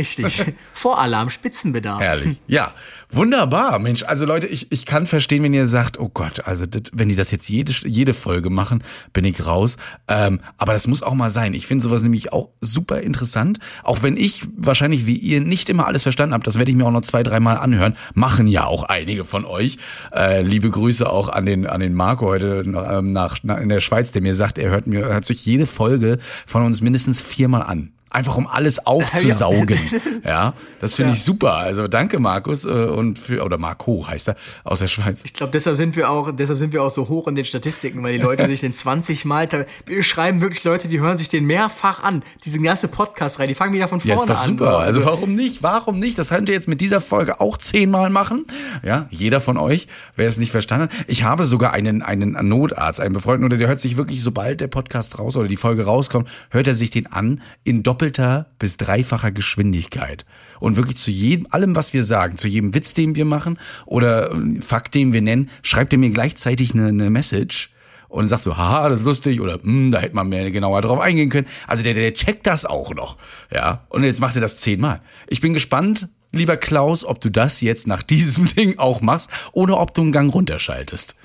Richtig. *laughs* Voralarm, Spitzenbedarf. Herrlich. *laughs* Ja, wunderbar. Mensch, also Leute, ich, ich kann verstehen, wenn ihr sagt, oh Gott, also das, wenn die das jetzt jede, jede Folge machen, bin ich raus. Ähm, aber das muss auch mal sein. Ich finde sowas nämlich auch super interessant. Auch wenn ich wahrscheinlich wie ihr nicht immer alles verstanden habt, das werde ich mir auch noch zwei, dreimal anhören. Machen ja auch einige von euch. Äh, liebe Grüße auch an den, an den Marco heute ähm, nach, nach, in der Schweiz, der mir sagt, er hört mir, hört sich jede Folge von uns mindestens viermal an. Einfach um alles *laughs* aufzusaugen. ja, das finde ja. ich super. Also danke Markus äh, und für oder Marco heißt er aus der Schweiz. Ich glaube, deshalb sind wir auch deshalb sind wir auch so hoch in den Statistiken, weil die Leute *laughs* sich den 20 Mal wir schreiben wirklich Leute, die hören sich den mehrfach an. Diese ganze Podcast rein, die fangen wieder von vorne ja, ist doch an. super. Also, also warum nicht? Warum nicht? Das könnt ihr jetzt mit dieser Folge auch zehnmal machen. Ja, jeder von euch, wer es nicht verstanden hat. Ich habe sogar einen einen Notarzt, einen befreundeten, oder der hört sich wirklich sobald der Podcast raus oder die Folge rauskommt, hört er sich den an in Doppel doppelter bis dreifacher Geschwindigkeit. Und wirklich zu jedem, allem, was wir sagen, zu jedem Witz, den wir machen oder Fakt, den wir nennen, schreibt er mir gleichzeitig eine, eine Message und sagt so, haha, das ist lustig oder hm, da hätte man mehr genauer drauf eingehen können. Also der, der checkt das auch noch. Ja. Und jetzt macht er das zehnmal. Ich bin gespannt, lieber Klaus, ob du das jetzt nach diesem *laughs* Ding auch machst oder ob du einen Gang runterschaltest.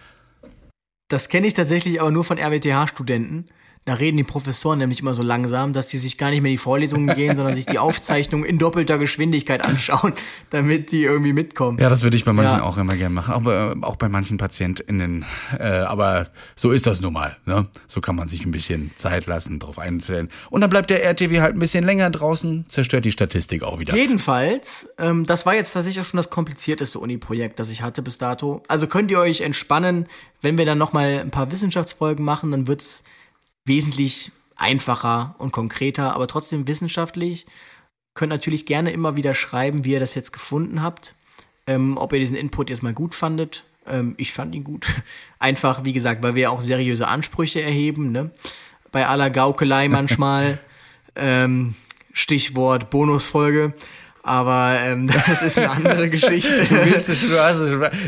Das kenne ich tatsächlich aber nur von RWTH-Studenten. Da reden die Professoren nämlich immer so langsam, dass die sich gar nicht mehr die Vorlesungen gehen, sondern sich die Aufzeichnung in doppelter Geschwindigkeit anschauen, *laughs* damit die irgendwie mitkommen. Ja, das würde ich bei manchen ja. auch immer gerne machen, auch bei, auch bei manchen PatientInnen. Äh, aber so ist das nun mal. Ne? So kann man sich ein bisschen Zeit lassen, drauf einzustellen. Und dann bleibt der RTW halt ein bisschen länger draußen, zerstört die Statistik auch wieder. Jedenfalls, ähm, das war jetzt tatsächlich auch schon das komplizierteste Uni-Projekt, das ich hatte bis dato. Also könnt ihr euch entspannen, wenn wir dann nochmal ein paar Wissenschaftsfolgen machen, dann wird es wesentlich einfacher und konkreter, aber trotzdem wissenschaftlich. Könnt natürlich gerne immer wieder schreiben, wie ihr das jetzt gefunden habt. Ähm, ob ihr diesen Input jetzt mal gut fandet. Ähm, ich fand ihn gut. *laughs* Einfach, wie gesagt, weil wir auch seriöse Ansprüche erheben, ne? Bei aller Gaukelei *laughs* manchmal. ähm, Stichwort Bonusfolge. Aber ähm, *laughs* das ist eine andere Geschichte.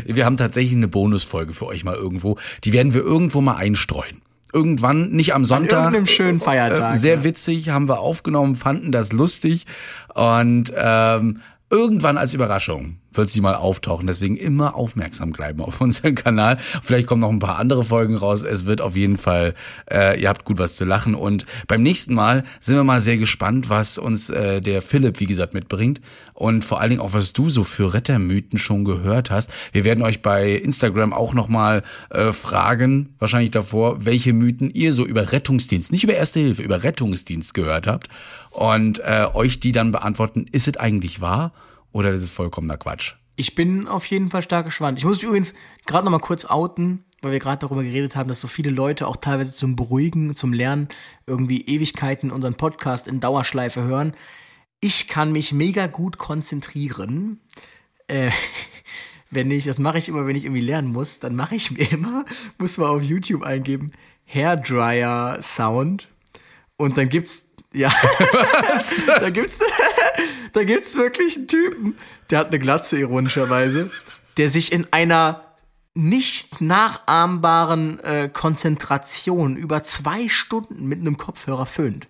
wir haben tatsächlich eine Bonusfolge für euch mal irgendwo. Die werden wir irgendwo mal einstreuen irgendwann, nicht am Sonntag. An irgendeinem schönen Feiertag. Äh, sehr ja. witzig, haben wir aufgenommen, fanden das lustig und ähm, irgendwann als Überraschung wird sie mal auftauchen. Deswegen immer aufmerksam bleiben auf *laughs* unseren Kanal. Vielleicht kommen noch ein paar andere Folgen raus. Es wird auf jeden Fall, äh, ihr habt gut was zu lachen. Und beim nächsten Mal sind wir mal sehr gespannt, was uns äh, der Philipp, wie gesagt, mitbringt. Und vor allen Dingen auch, was du so für Rettermythen schon gehört hast. Wir werden euch bei Instagram auch nochmal äh, fragen, wahrscheinlich davor, welche Mythen ihr so über Rettungsdienst, nicht über Erste Hilfe, über Rettungsdienst gehört habt. Und äh, euch die dann beantworten, ist es eigentlich wahr? Oder das ist vollkommener Quatsch? Ich bin auf jeden Fall stark gespannt. Ich muss mich übrigens gerade noch mal kurz outen, weil wir gerade darüber geredet haben, dass so viele Leute auch teilweise zum Beruhigen, zum Lernen irgendwie Ewigkeiten unseren Podcast in Dauerschleife hören. ich kann mich mega gut konzentrieren. Äh, *laughs* wenn ich, das mache ich immer, wenn ich irgendwie lernen muss, dann mache ich mir immer, *laughs* muss man auf YouTube eingeben, Hairdryer Sound. Und dann gibt's, ja, *laughs* da gibt's, da gibt's wirklich einen Typen, der hat eine Glatze, ironischerweise, der sich in einer nicht nachahmbaren äh, Konzentration über zwei Stunden mit einem Kopfhörer föhnt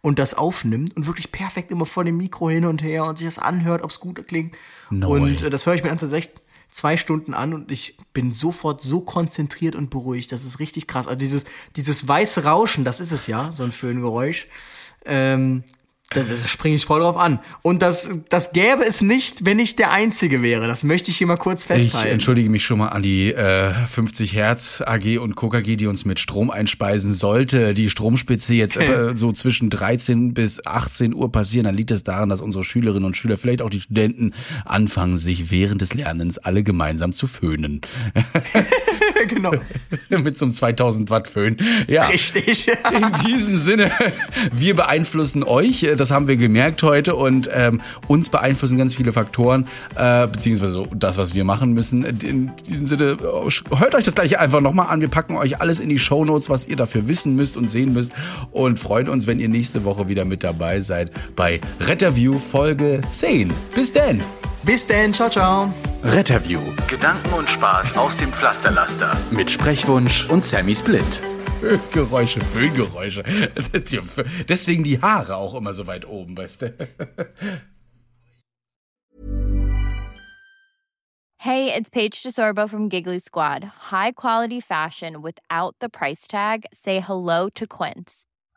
und das aufnimmt und wirklich perfekt immer vor dem Mikro hin und her und sich das anhört, ob es gut klingt. No und äh, das höre ich mir dann tatsächlich zwei Stunden an und ich bin sofort so konzentriert und beruhigt. Das ist richtig krass. Also dieses, dieses weiße Rauschen, das ist es ja, so ein Föhngeräusch. Ähm, da, da springe ich voll drauf an. Und das, das gäbe es nicht, wenn ich der Einzige wäre. Das möchte ich hier mal kurz Ich festhalten. entschuldige mich schon mal an die äh, 50 Hertz AG und Coca AG, die uns mit Strom einspeisen sollte. Die Stromspitze jetzt äh, so zwischen 13 bis 18 Uhr passieren, dann liegt es daran, dass unsere Schülerinnen und Schüler, vielleicht auch die Studenten, anfangen, sich während des Lernens alle gemeinsam zu föhnen. *laughs* *laughs* genau. *laughs* mit so einem 2000 Watt Föhn. Ja. Richtig. *laughs* In diesem Sinne, wir beeinflussen euch, das haben wir gemerkt heute und ähm, uns beeinflussen ganz viele Faktoren, äh, beziehungsweise so das, was wir machen müssen. In diesem Sinne, hört euch das gleich einfach nochmal an. Wir packen euch alles in die Shownotes, was ihr dafür wissen müsst und sehen müsst und freuen uns, wenn ihr nächste Woche wieder mit dabei seid bei Retterview Folge 10. Bis denn! Bis denn. Ciao, ciao. Retterview. Gedanken und Spaß aus dem Pflasterlaster. Mit Sprechwunsch und Sammy Split. Föhngeräusche, Föhngeräusche. Deswegen die Haare auch immer so weit oben, weißt du? Hey, it's Paige DeSorbo from Giggly Squad. High quality fashion without the price tag. Say hello to Quince.